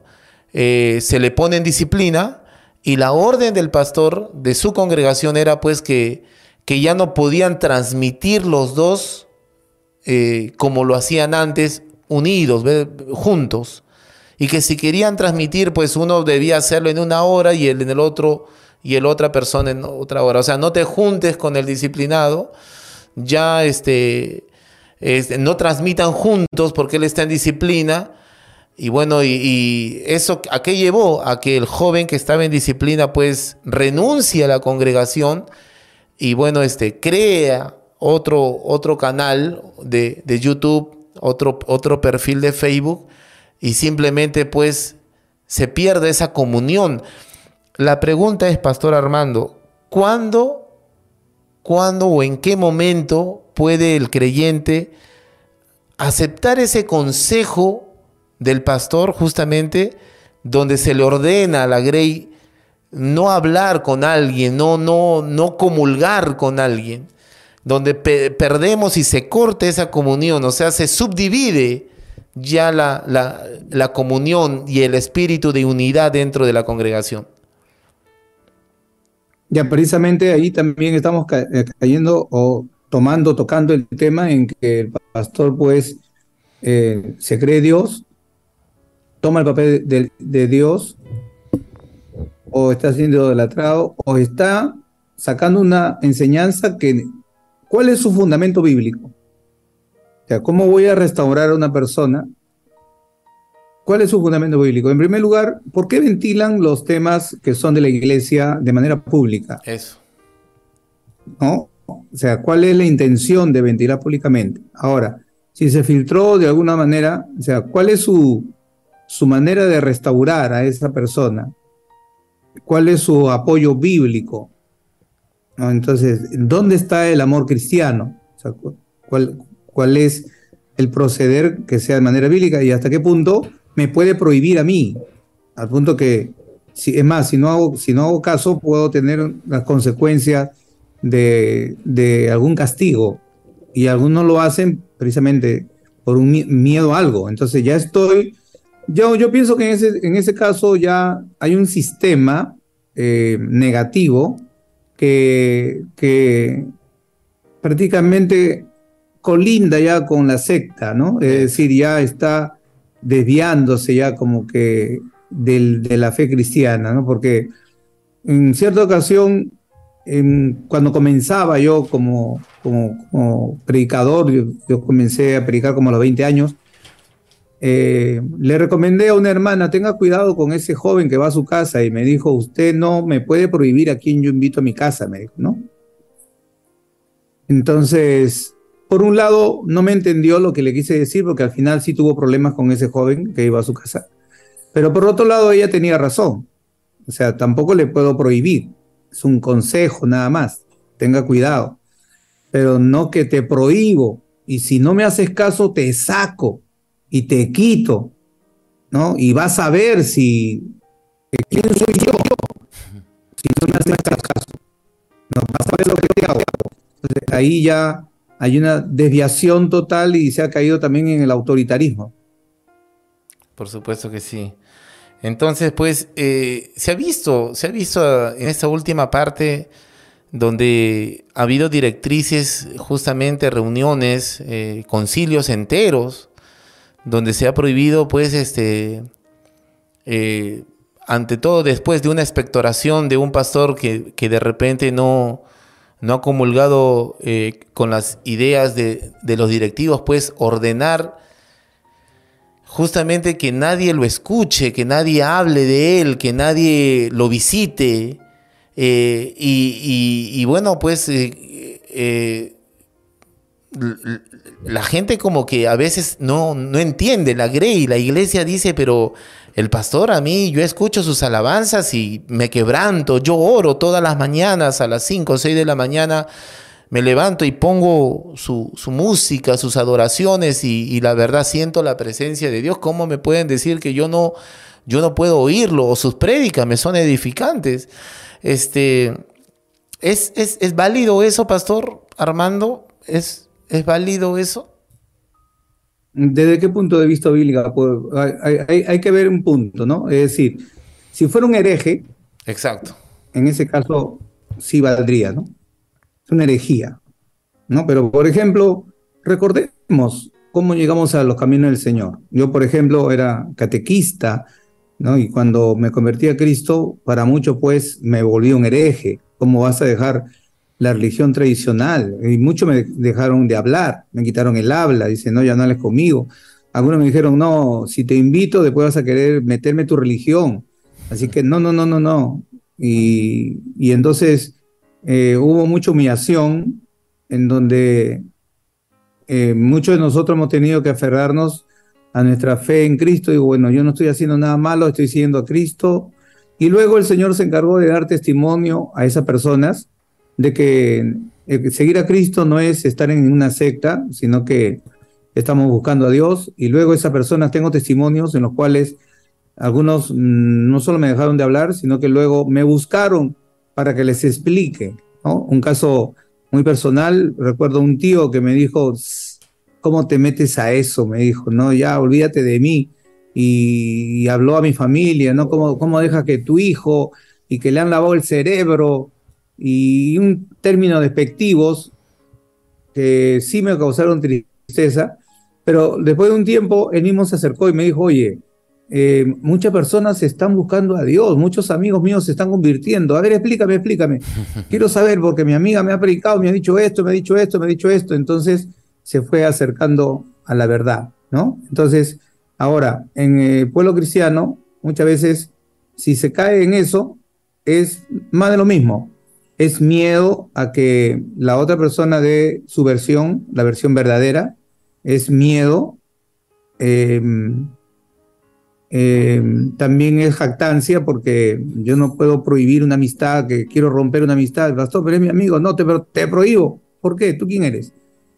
Eh, se le pone en disciplina y la orden del pastor de su congregación era pues que, que ya no podían transmitir los dos eh, como lo hacían antes, unidos, juntos. Y que si querían transmitir, pues uno debía hacerlo en una hora y el en el otro y el otra persona en otra hora. O sea, no te juntes con el disciplinado, ya este, este no transmitan juntos porque él está en disciplina y bueno, y, eso, ¿a qué llevó? A que el joven que estaba en disciplina, pues renuncie a la congregación y bueno, este, crea otro, otro canal de, YouTube, otro, otro perfil de Facebook y simplemente pues se pierde esa comunión. La pregunta es, Pastor Armando, ¿cuándo, cuándo o en qué momento puede el creyente aceptar ese consejo del pastor justamente donde se le ordena a la Grey no hablar con alguien, no, no, no comulgar con alguien, donde perdemos y se corta esa comunión, o sea, se subdivide ya la, la, comunión y el espíritu de unidad dentro de la congregación. Ya precisamente ahí también estamos eh, cayendo o tomando, tocando el tema en que el pastor pues eh, se cree Dios toma el papel de, Dios o está siendo idolatrado o está sacando una enseñanza que, ¿cuál es su fundamento bíblico? O sea, ¿cómo voy a restaurar a una persona? ¿Cuál es su fundamento bíblico? En primer lugar, ¿por qué ventilan los temas que son de la iglesia de manera pública? Eso. ¿No? O sea, ¿cuál es la intención de ventilar públicamente? Ahora, si se filtró de alguna manera, o sea, ¿cuál es su, su manera de restaurar a esa persona, cuál es su apoyo bíblico. Entonces, ¿dónde está el amor cristiano? ¿cuál, ¿Cuál es el proceder que sea de manera bíblica y hasta qué punto me puede prohibir a mí? Al punto que, si, es más, si no, hago, si no hago caso, puedo tener las consecuencias de, de algún castigo. Y algunos lo hacen precisamente por un miedo a algo. Entonces ya estoy yo, yo pienso que en ese, en ese caso ya hay un sistema eh, negativo que, que prácticamente colinda ya con la secta, ¿no? Es decir, ya está desviándose ya como que de la fe cristiana, ¿no? Porque en cierta ocasión, cuando comenzaba yo como, como, predicador, yo, yo, comencé a predicar como a los 20 años, eh, le recomendé a una hermana, tenga cuidado con ese joven que va a su casa y me dijo, usted no me puede prohibir a quien yo invito a mi casa, me dijo, ¿no? Entonces, por un lado, no me entendió lo que le quise decir porque al final sí tuvo problemas con ese joven que iba a su casa. Pero por otro lado, ella tenía razón. O sea, tampoco le puedo prohibir. Es un consejo nada más. Tenga cuidado. Pero no que te prohíbo. Y si no me haces caso, te saco y te quito, ¿no? Y vas a ver si quién soy yo si no me haces caso. No, vas a ver lo que te hago. Entonces, ahí ya hay una desviación total y se ha caído también en el autoritarismo. Por supuesto que sí. Entonces, pues, eh, se ha visto, se ha visto en esta última parte donde ha habido directrices, justamente reuniones, eh, concilios enteros, donde se ha prohibido, pues, este, eh, ante todo después de una expectoración de un pastor que, de repente no, no ha comulgado eh, con las ideas de, los directivos, pues ordenar justamente que nadie lo escuche, que nadie hable de él, que nadie lo visite. Eh, y, bueno, pues la gente como que a veces no, no entiende la grey. La iglesia dice, pero el pastor a mí, yo escucho sus alabanzas y me quebranto. Yo oro todas las mañanas a las 5 o 6 de la mañana. Me levanto y pongo su, música, sus adoraciones y, la verdad siento la presencia de Dios. ¿Cómo me pueden decir que yo no, yo no puedo oírlo? O sus prédicas me son edificantes. Este, ¿es, es, es válido eso, pastor Armando? ¿Es, ¿Es válido eso? ¿Desde qué punto de vista bíblico? Pues, hay, que ver un punto, ¿no? Es decir, si fuera un hereje, exacto. En ese caso sí valdría, ¿no? Es una herejía, ¿no? Pero, por ejemplo, recordemos cómo llegamos a los caminos del Señor. Yo, por ejemplo, era catequista, ¿no? Y cuando me convertí a Cristo, para muchos, pues, me volví un hereje. ¿Cómo vas a dejar la religión tradicional. Y muchos me dejaron de hablar, me quitaron el habla, dicen, no, ya no hables conmigo. Algunos me dijeron, no, si te invito, después vas a querer meterme tu religión. Así que no, no, no, no, no. Y, entonces eh, hubo mucha humillación en donde eh, muchos de nosotros hemos tenido que aferrarnos a nuestra fe en Cristo. Y bueno, yo no estoy haciendo nada malo, estoy siguiendo a Cristo. Y luego el Señor se encargó de dar testimonio a esas personas de que eh, seguir a Cristo no es estar en una secta, sino que estamos buscando a Dios y luego esas personas, tengo testimonios en los cuales algunos mm, no solo me dejaron de hablar, sino que luego me buscaron para que les explique. Un caso muy personal, recuerdo un tío que me dijo, ¿cómo te metes a eso? Me dijo, no, ya olvídate de mí. Y, habló a mi familia, ¿no? ¿Cómo, ¿Cómo deja que tu hijo y que le han lavado el cerebro y un término despectivos que sí me causaron tristeza, pero después de un tiempo él mismo se acercó y me dijo, oye, eh, muchas personas están buscando a Dios, muchos amigos míos se están convirtiendo. A ver, explícame, explícame. Quiero saber porque mi amiga me ha predicado, me ha dicho esto, me ha dicho esto, me ha dicho esto. Entonces se fue acercando a la verdad, ¿no? Entonces, ahora, en el pueblo cristiano, muchas veces, si se cae en eso, es más de lo mismo es miedo a que la otra persona dé su versión, la versión verdadera, es miedo, em, em, también es jactancia porque yo no puedo prohibir una amistad, que quiero romper una amistad, pastor, pero es mi amigo, no, te, te prohíbo, ¿por qué? ¿Tú quién eres?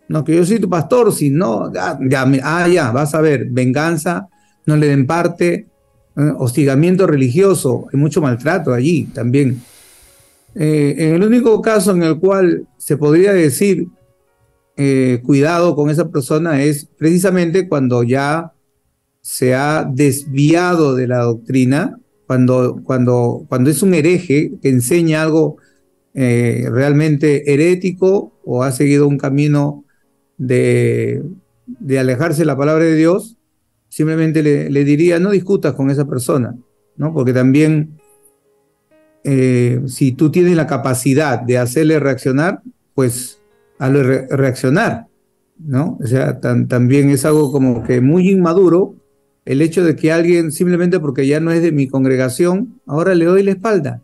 No, que yo soy tu pastor, si no, ya, ah, ya, vas a ver, venganza, no le den parte, eh, hostigamiento religioso, hay mucho maltrato allí también. Eh, en el único caso en el cual se podría decir eh, cuidado con esa persona es precisamente cuando ya se ha desviado de la doctrina, cuando, cuando, cuando es un hereje que enseña algo eh, realmente herético o ha seguido un camino de, de alejarse de la palabra de Dios, simplemente le, le, diría no discutas con esa persona, ¿no? Porque también eh, si tú tienes la capacidad de hacerle reaccionar, pues hazle reaccionar, ¿no? O sea, también es algo como que muy inmaduro el hecho de que alguien simplemente porque ya no es de mi congregación, ahora le doy la espalda.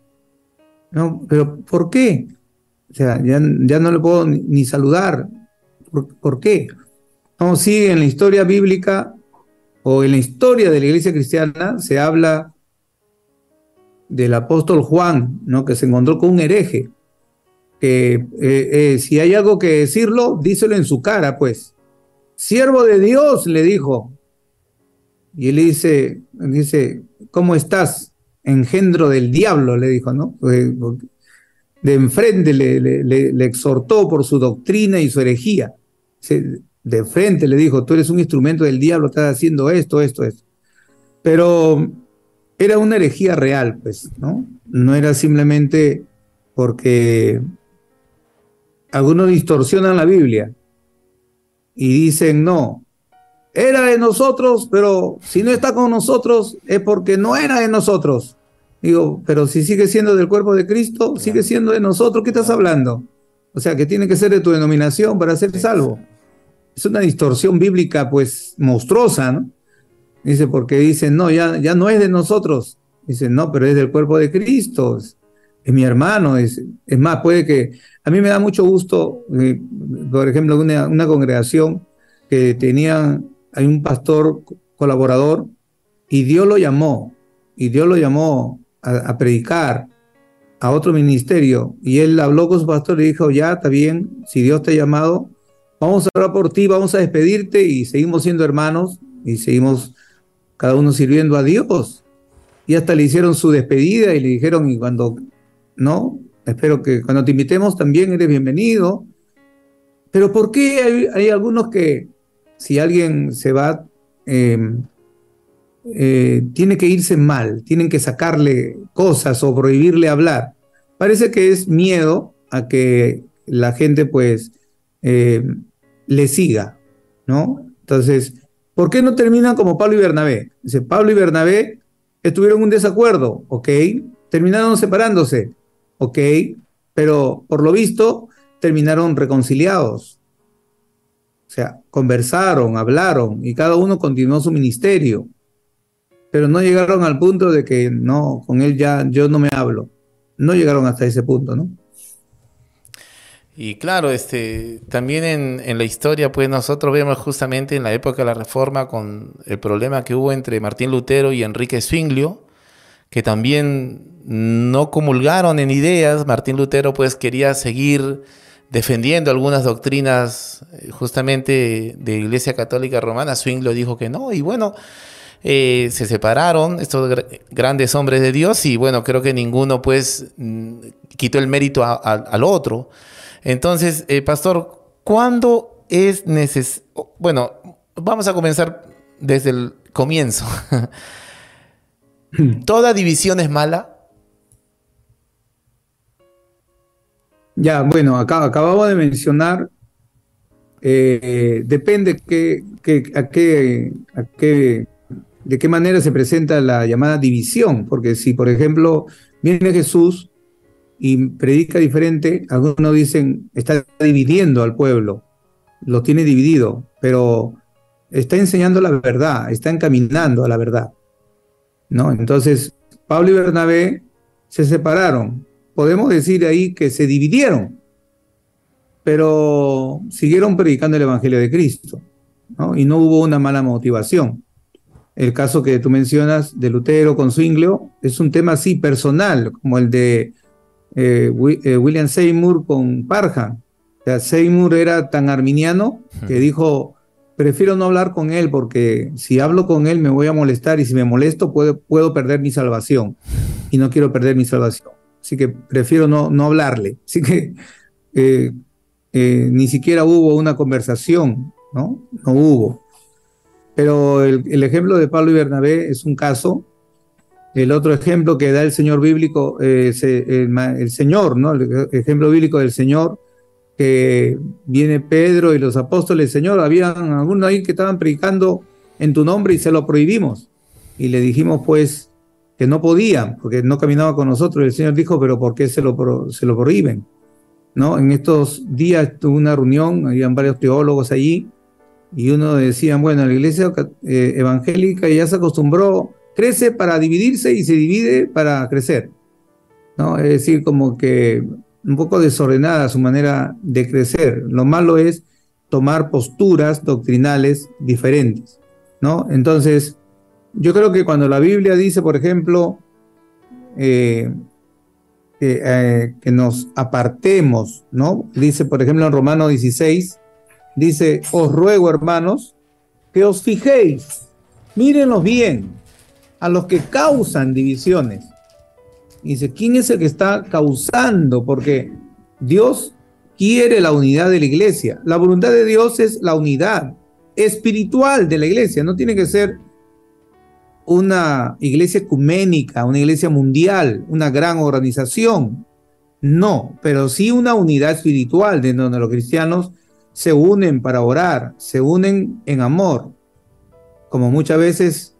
No, pero ¿por qué? O sea, ya, no le puedo ni, saludar. ¿Por, qué? No, sí, en la historia bíblica o en la historia de la iglesia cristiana se habla del apóstol Juan, ¿no? que se encontró con un hereje. Que eh, eh, si hay algo que decirlo, díselo en su cara, pues. Siervo de Dios, le dijo. Y él dice, dice, ¿cómo estás? Engendro del diablo, le dijo, ¿no? De enfrente le, le, exhortó por su doctrina y su herejía. De frente le dijo, tú eres un instrumento del diablo, estás haciendo esto, esto, esto. Pero era una herejía real, pues, ¿no? No era simplemente porque algunos distorsionan la Biblia y dicen, no, era de nosotros, pero si no está con nosotros es porque no era de nosotros. Digo, pero si sigue siendo del cuerpo de Cristo, sigue siendo de nosotros, ¿qué estás hablando? O sea, que tiene que ser de tu denominación para ser salvo. Es una distorsión bíblica, pues, monstruosa, ¿no? Dice, porque dicen, no, ya, ya no es de nosotros. Dicen, no, pero es del cuerpo de Cristo, es, mi hermano. Es, es, más, puede que. A mí me da mucho gusto, eh, por ejemplo, una, una congregación que tenía, hay un pastor colaborador y Dios lo llamó, y Dios lo llamó a, a predicar a otro ministerio. Y él habló con su pastor y dijo, ya, está bien, si Dios te ha llamado, vamos a orar por ti, vamos a despedirte y seguimos siendo hermanos y seguimos cada uno sirviendo a Dios. Y hasta le hicieron su despedida y le dijeron, y cuando, no, espero que cuando te invitemos también eres bienvenido. Pero ¿por qué hay, algunos que si alguien se va, em, eh, tiene que irse mal, tienen que sacarle cosas o prohibirle hablar? Parece que es miedo a que la gente pues em, le siga, ¿no? Entonces, ¿Por qué no terminan como Pablo y Bernabé? Dice, Pablo y Bernabé estuvieron un desacuerdo, ok, terminaron separándose, ok, pero por lo visto terminaron reconciliados. O sea, conversaron, hablaron y cada uno continuó su ministerio. Pero no llegaron al punto de que no, con él ya yo no me hablo. No llegaron hasta ese punto, ¿no? Y claro, este, también en, la historia, pues nosotros vemos justamente en la época de la Reforma con el problema que hubo entre Martín Lutero y Enrique Zwinglio, que también no comulgaron en ideas. Martín Lutero pues quería seguir defendiendo algunas doctrinas eh, justamente de Iglesia Católica Romana. Zwinglio dijo que no, y bueno, eh, se separaron estos grandes hombres de Dios y bueno, creo que ninguno pues mm, quitó el mérito al otro. Entonces, eh, pastor, ¿cuándo es necesario? Bueno, vamos a comenzar desde el comienzo. ¿Toda división es mala? Ya, bueno, acá, acabamos de mencionar, eh, depende que, a qué, a qué, de qué manera se presenta la llamada división, porque si, por ejemplo, viene Jesús y predica diferente, algunos dicen, está dividiendo al pueblo, lo tiene dividido, pero está enseñando la verdad, está encaminando a la verdad. ¿no? Entonces, Pablo y Bernabé se separaron. Podemos decir ahí que se dividieron, pero siguieron predicando el Evangelio de Cristo, ¿no? Y no hubo una mala motivación. El caso que tú mencionas de Lutero con Zwinglio es un tema así personal, como el de eh, eh, William Seymour con Parham. Seymour era tan arminiano que dijo, prefiero no hablar con él porque si hablo con él me voy a molestar y si me molesto puedo, puedo perder mi salvación y no quiero perder mi salvación. Así que prefiero no, no hablarle. Así que eh, ni siquiera hubo una conversación, ¿no? No hubo. Pero el, el ejemplo de Pablo y Bernabé es un caso el otro ejemplo que da el Señor bíblico, eh, el, Señor, ¿no? El ejemplo bíblico del Señor, que viene Pedro y los apóstoles, Señor, habían algunos ahí que estaban predicando en tu nombre y se lo prohibimos. Y le dijimos, pues, que no podían, porque no caminaba con nosotros. Y el Señor dijo, pero ¿por qué se lo, se lo prohíben? ¿No? En estos días tuve una reunión, habían varios teólogos allí, Y uno decía, bueno, la iglesia eh, evangélica ya se acostumbró, crece para dividirse y se divide para crecer. ¿no? Es decir, como que un poco desordenada su manera de crecer. Lo malo es tomar posturas doctrinales diferentes, ¿no? Entonces, yo creo que cuando la Biblia dice, por ejemplo, eh, eh, que nos apartemos, ¿no? Dice, por ejemplo, en Romano 16, dice, os ruego, hermanos, que os fijéis, mírenlos bien, a los que causan divisiones. Dice, ¿quién es el que está causando? Porque Dios quiere la unidad de la iglesia. La voluntad de Dios es la unidad espiritual de la iglesia. No tiene que ser una iglesia ecuménica, una iglesia mundial, una gran organización. No, pero sí una unidad espiritual de donde los cristianos se unen para orar, se unen en amor. Como muchas veces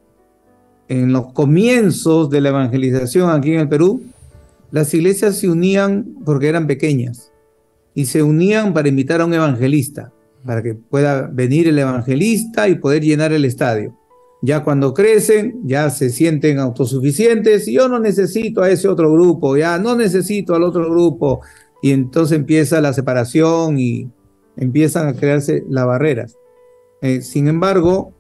en los comienzos de la evangelización aquí en el Perú, las iglesias se unían porque eran pequeñas y se unían para invitar a un evangelista, para que pueda venir el evangelista y poder llenar el estadio. Ya cuando crecen, ya se sienten autosuficientes, y yo no necesito a ese otro grupo, ya no necesito al otro grupo, y entonces empieza la separación y empiezan a crearse las barreras. Eh, sin embargo,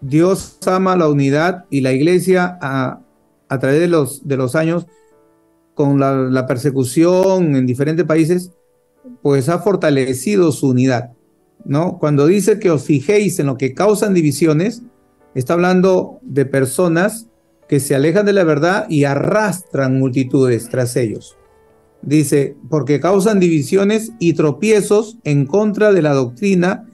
Dios ama la unidad y la iglesia a, través de los, de los años, con la, la persecución en diferentes países, pues ha fortalecido su unidad, ¿no? Cuando dice que os fijéis en lo que causan divisiones, está hablando de personas que se alejan de la verdad y arrastran multitudes tras ellos. Dice, porque causan divisiones y tropiezos en contra de la doctrina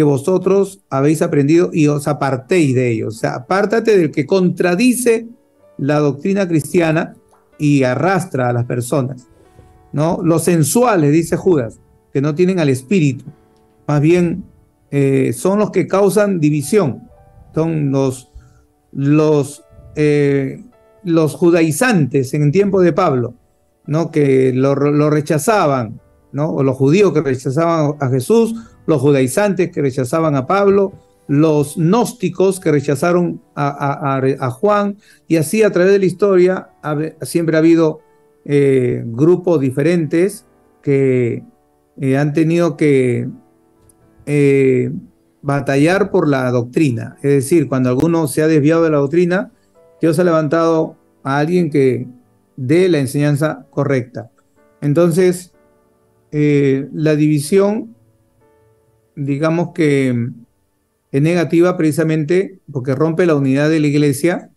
que vosotros habéis aprendido y os apartéis de ellos. O sea, apártate del que contradice la doctrina cristiana y arrastra a las personas. ¿no? Los sensuales, dice Judas, que no tienen al espíritu, más bien eh, son los que causan división, son los, los, eh, los judaizantes en el tiempo de Pablo, ¿no? que lo, rechazaban, ¿no? o los judíos que rechazaban a Jesús, los judaizantes que rechazaban a Pablo, los gnósticos que rechazaron a, Juan, y así a través de la historia siempre ha habido eh, grupos diferentes que eh, han tenido que eh, batallar por la doctrina. Es decir, cuando alguno se ha desviado de la doctrina, Dios ha levantado a alguien que dé la enseñanza correcta. Entonces, la división, digamos que es negativa precisamente porque rompe la unidad de la iglesia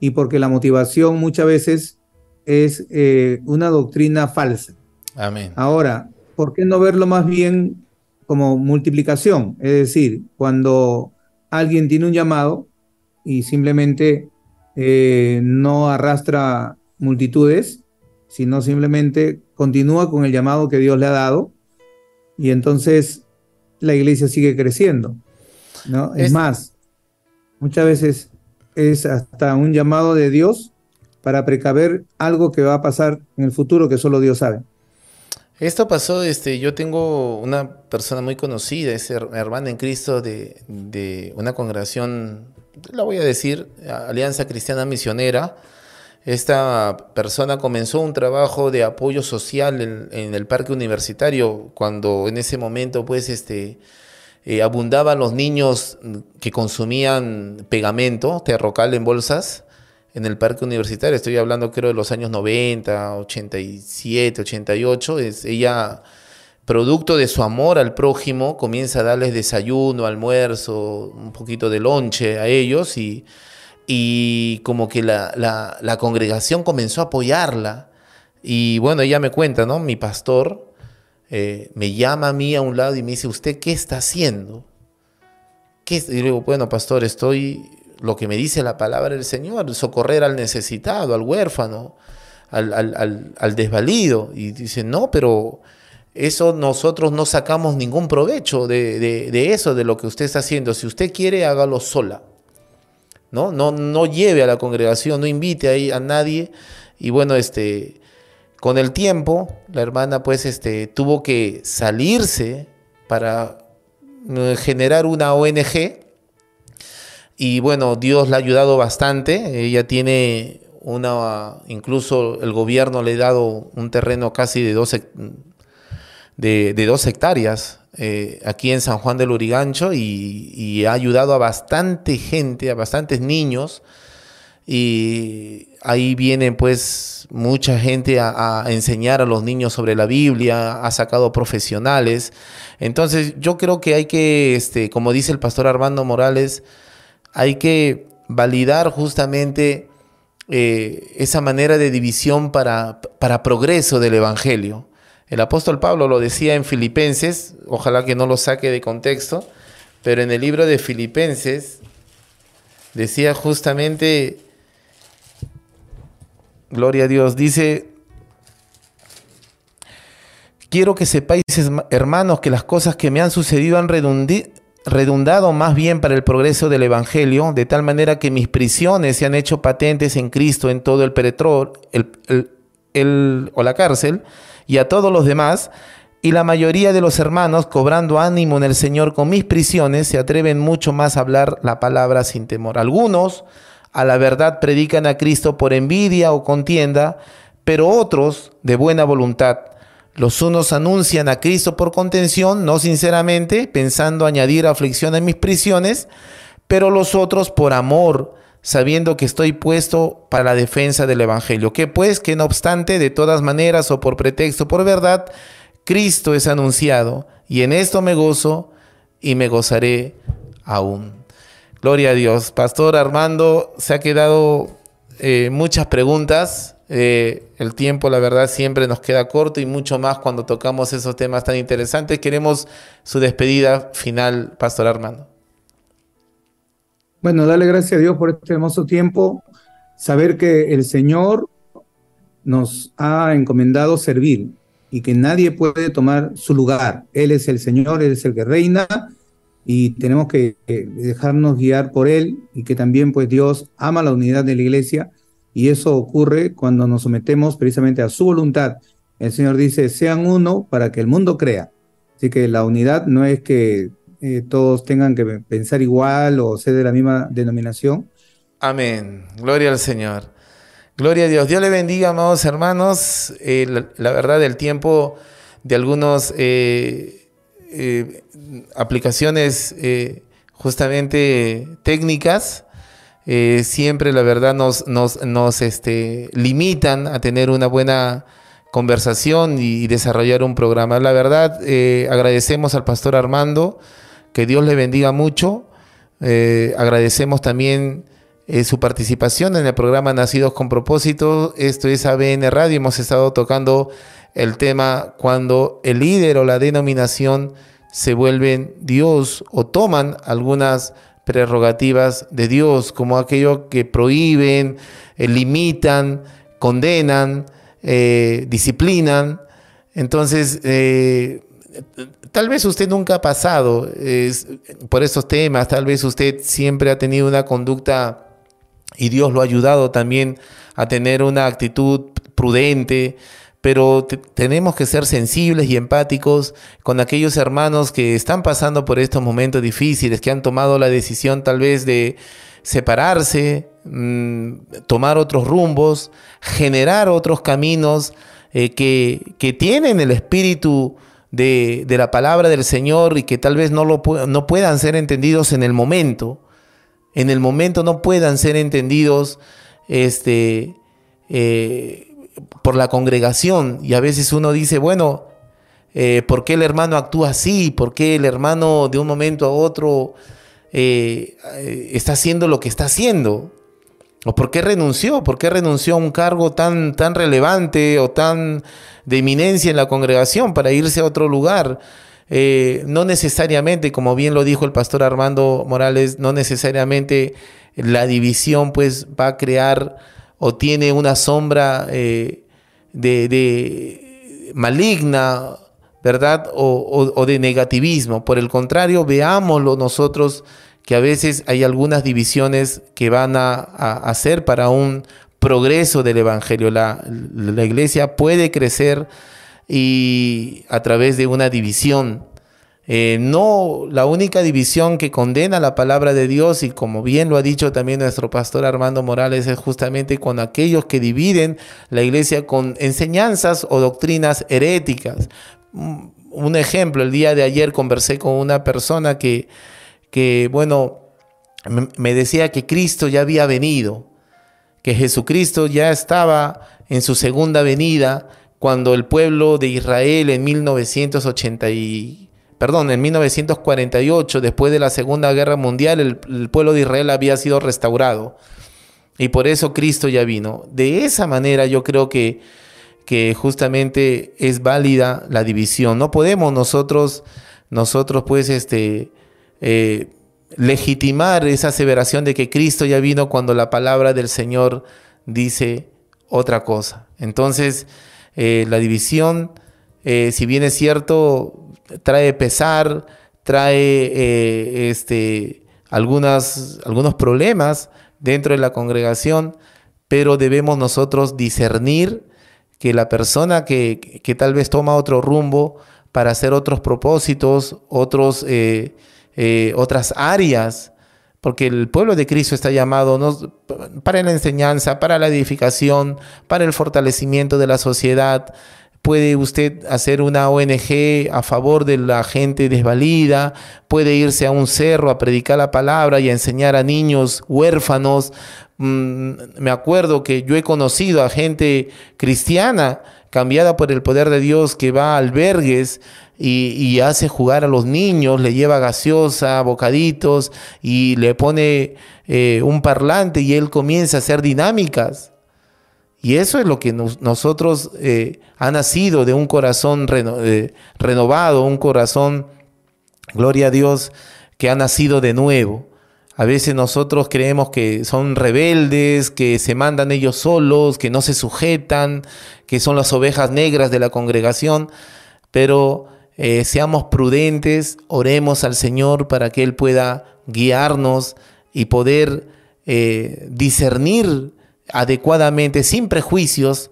y porque la motivación muchas veces es eh, una doctrina falsa. Amén. Ahora, ¿por qué no verlo más bien como multiplicación? Es decir, cuando alguien tiene un llamado y simplemente eh, no arrastra multitudes, sino simplemente continúa con el llamado que Dios le ha dado y entonces la iglesia sigue creciendo. ¿no? es más, muchas veces es hasta un llamado de Dios para precaver algo que va a pasar en el futuro que solo Dios sabe. Esto pasó, este, yo tengo una persona muy conocida, es hermana en Cristo de, de una congregación, la voy a decir, Alianza Cristiana Misionera. Esta persona comenzó un trabajo de apoyo social en, el parque universitario, cuando en ese momento, pues, este, eh, abundaban los niños que consumían pegamento, terrocal en bolsas, en el parque universitario, estoy hablando creo de los años 90, 87, 88, es, ella, producto de su amor al prójimo, comienza a darles desayuno, almuerzo, un poquito de lonche a ellos y, y como que la, la, congregación comenzó a apoyarla. Y bueno, ella me cuenta, ¿no? Mi pastor eh, me llama a mí a un lado y me dice, ¿usted qué está haciendo? ¿Qué? Y le digo, bueno, pastor, estoy lo que me dice la palabra del Señor, socorrer al necesitado, al huérfano, al, desvalido. Y dice, no, pero eso nosotros no sacamos ningún provecho de, eso, de lo que usted está haciendo. Si usted quiere, hágalo sola. ¿No? No, no lleve a la congregación, no invite ahí a nadie. Y bueno, este, con el tiempo, la hermana pues este, tuvo que salirse para eh, generar una ONG y bueno, Dios la ha ayudado bastante. Ella tiene una, incluso el gobierno le ha dado un terreno casi de de, dos hectáreas eh, aquí en San Juan del Urigancho y, ha ayudado a bastante gente, a bastantes niños. Y ahí viene pues mucha gente a, a, enseñar a los niños sobre la Biblia, ha sacado profesionales. Entonces yo creo que hay que, este, como dice el pastor Armando Morales, hay que validar justamente eh, esa manera de división para, para progreso del Evangelio. El apóstol Pablo lo decía en Filipenses, ojalá que no lo saque de contexto, pero en el libro de Filipenses decía justamente, gloria a Dios, dice, quiero que sepáis, hermanos, que las cosas que me han sucedido han redundado más bien para el progreso del Evangelio, de tal manera que mis prisiones se han hecho patentes en Cristo en todo el peretror el, o la cárcel, y a todos los demás, y la mayoría de los hermanos, cobrando ánimo en el Señor con mis prisiones, se atreven mucho más a hablar la palabra sin temor. Algunos a la verdad predican a Cristo por envidia o contienda, pero otros de buena voluntad los unos anuncian a Cristo por contención, no sinceramente, pensando añadir aflicción a mis prisiones, pero los otros por amor, sabiendo que estoy puesto para la defensa del Evangelio. Que pues, que no obstante, de todas maneras o por pretexto por verdad, Cristo es anunciado, y en esto me gozo y me gozaré aún. Gloria a Dios. Pastor Armando, se ha quedado eh, muchas preguntas. Eh, el tiempo, la verdad, siempre nos queda corto y mucho más cuando tocamos esos temas tan interesantes. Queremos su despedida final, Pastor Armando. Bueno, dale gracias a Dios por este hermoso tiempo. Saber que el Señor nos ha encomendado servir y que nadie puede tomar su lugar. Él es el Señor, Él es el que reina y tenemos que dejarnos guiar por Él y que también pues Dios ama la unidad de la iglesia y eso ocurre cuando nos sometemos precisamente a su voluntad. El Señor dice, sean uno para que el mundo crea. Así que la unidad no es que eh, todos tengan que pensar igual o ser de la misma denominación. Amén. Gloria al Señor. Gloria a Dios. Dios le bendiga, amados hermanos. Eh, la, verdad, el tiempo de algunas eh, aplicaciones justamente técnicas siempre la verdad nos, este, limitan a tener una buena conversación y, desarrollar un programa. La verdad, agradecemos al pastor Armando, que Dios le bendiga mucho. Eh, agradecemos también su participación en el programa Nacidos con Propósito. Esto es ABN Radio. Hemos estado tocando el tema cuando el líder o la denominación se vuelven Dios o toman algunas prerrogativas de Dios, como aquello que prohíben, eh, limitan, condenan, eh, disciplinan. Entonces, eh, tal vez usted nunca ha pasado por esos temas, tal vez usted siempre ha tenido una conducta y Dios lo ha ayudado también a tener una actitud prudente, pero tenemos que ser sensibles y empáticos con aquellos hermanos que están pasando por estos momentos difíciles, que han tomado la decisión tal vez de separarse, mm, tomar otros rumbos, generar otros caminos eh, que, tienen el espíritu de, la palabra del Señor y que tal vez no, lo, no puedan ser entendidos en el momento. En el momento no puedan ser entendidos este, eh, por la congregación y a veces uno dice, bueno, eh, ¿por qué el hermano actúa así? ¿Por qué el hermano de un momento a otro eh, está haciendo lo que está haciendo? ¿O por qué renunció? ¿Por qué renunció a un cargo tan, tan relevante o tan de eminencia en la congregación para irse a otro lugar? no necesariamente, como bien lo dijo el pastor Armando Morales, no necesariamente la división pues va a crear o tiene una sombra eh, de, maligna, ¿verdad? O, de negativismo. Por el contrario, veámoslo nosotros que a veces hay algunas divisiones que van a, hacer para un progreso del Evangelio. La, la, iglesia puede crecer y a través de una división. eh, no la única división que condena la palabra de Dios y como bien lo ha dicho también nuestro pastor Armando Morales es justamente con aquellos que dividen la iglesia con enseñanzas o doctrinas heréticas. Mm, un ejemplo, el día de ayer conversé con una persona que, que bueno, me decía que Cristo ya había venido, que Jesucristo ya estaba en su segunda venida cuando el pueblo de Israel en 1980 perdón, en 1948, después de la Segunda Guerra Mundial, el, pueblo de Israel había sido restaurado. Y por eso Cristo ya vino. De esa manera yo creo que, que justamente es válida la división. No podemos nosotros, nosotros pues, este, eh, legitimar esa aseveración de que Cristo ya vino cuando la palabra del Señor dice otra cosa. Entonces, eh, la división, eh, si bien es cierto, trae pesar, trae este, algunas, algunos problemas dentro de la congregación, pero debemos nosotros discernir que la persona que, que tal vez toma otro rumbo para hacer otros propósitos, otros, eh, otras áreas, porque el pueblo de Cristo está llamado para la enseñanza, para la edificación, para el fortalecimiento de la sociedad, puede usted hacer una ONG a favor de la gente desvalida, puede irse a un cerro a predicar la palabra y a enseñar a niños huérfanos. Mm, me acuerdo que yo he conocido a gente cristiana cambiada por el poder de Dios que va a albergues y, hace jugar a los niños, le lleva gaseosa, bocaditos y le pone eh, un parlante y él comienza a hacer dinámicas. Y eso es lo que nosotros eh, ha nacido de un corazón eh, renovado, un corazón, gloria a Dios, que ha nacido de nuevo. A veces nosotros creemos que son rebeldes, que se mandan ellos solos, que no se sujetan, que son las ovejas negras de la congregación, pero eh, seamos prudentes, oremos al Señor para que Él pueda guiarnos y poder discernir adecuadamente, sin prejuicios,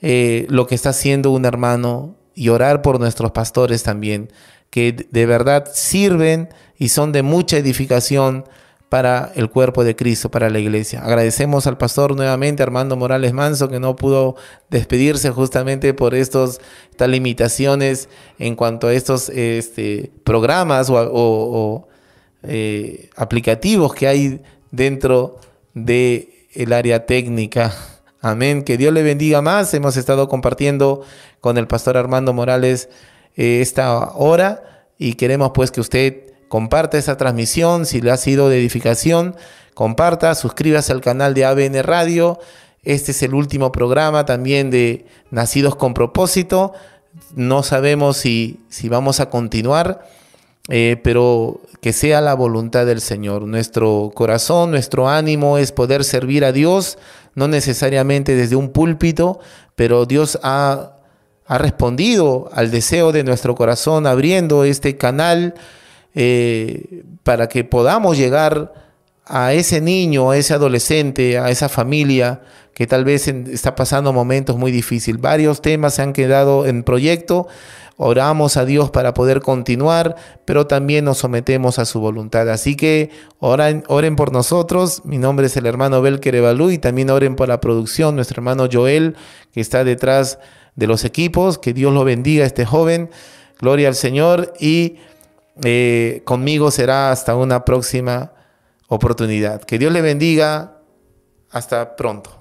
eh, lo que está haciendo un hermano y orar por nuestros pastores también, que de verdad sirven y son de mucha edificación para el cuerpo de Cristo, para la iglesia. Agradecemos al pastor nuevamente, Armando Morales Manso, que no pudo despedirse justamente por estos, estas limitaciones en cuanto a estos este, programas o, eh, aplicativos que hay dentro de el área técnica. Amén. Que Dios le bendiga más. Hemos estado compartiendo con el pastor Armando Morales eh, esta hora y queremos pues que usted comparta esa transmisión. Si le ha sido de edificación, comparta, suscríbase al canal de ABN Radio. Este es el último programa también de Nacidos con propósito. No sabemos si, si vamos a continuar, eh, pero que sea la voluntad del Señor. Nuestro corazón, nuestro ánimo es poder servir a Dios, no necesariamente desde un púlpito, pero Dios ha, ha respondido al deseo de nuestro corazón abriendo este canal eh, para que podamos llegar a ese niño, a ese adolescente, a esa familia que tal vez está pasando momentos muy difíciles. Varios temas se han quedado en proyecto oramos a Dios para poder continuar, pero también nos sometemos a su voluntad. Así que oren, oren por nosotros. Mi nombre es el hermano Belker Evalú y también oren por la producción, nuestro hermano Joel, que está detrás de los equipos. Que Dios lo bendiga a este joven. Gloria al Señor y eh, conmigo será hasta una próxima oportunidad. Que Dios le bendiga. Hasta pronto.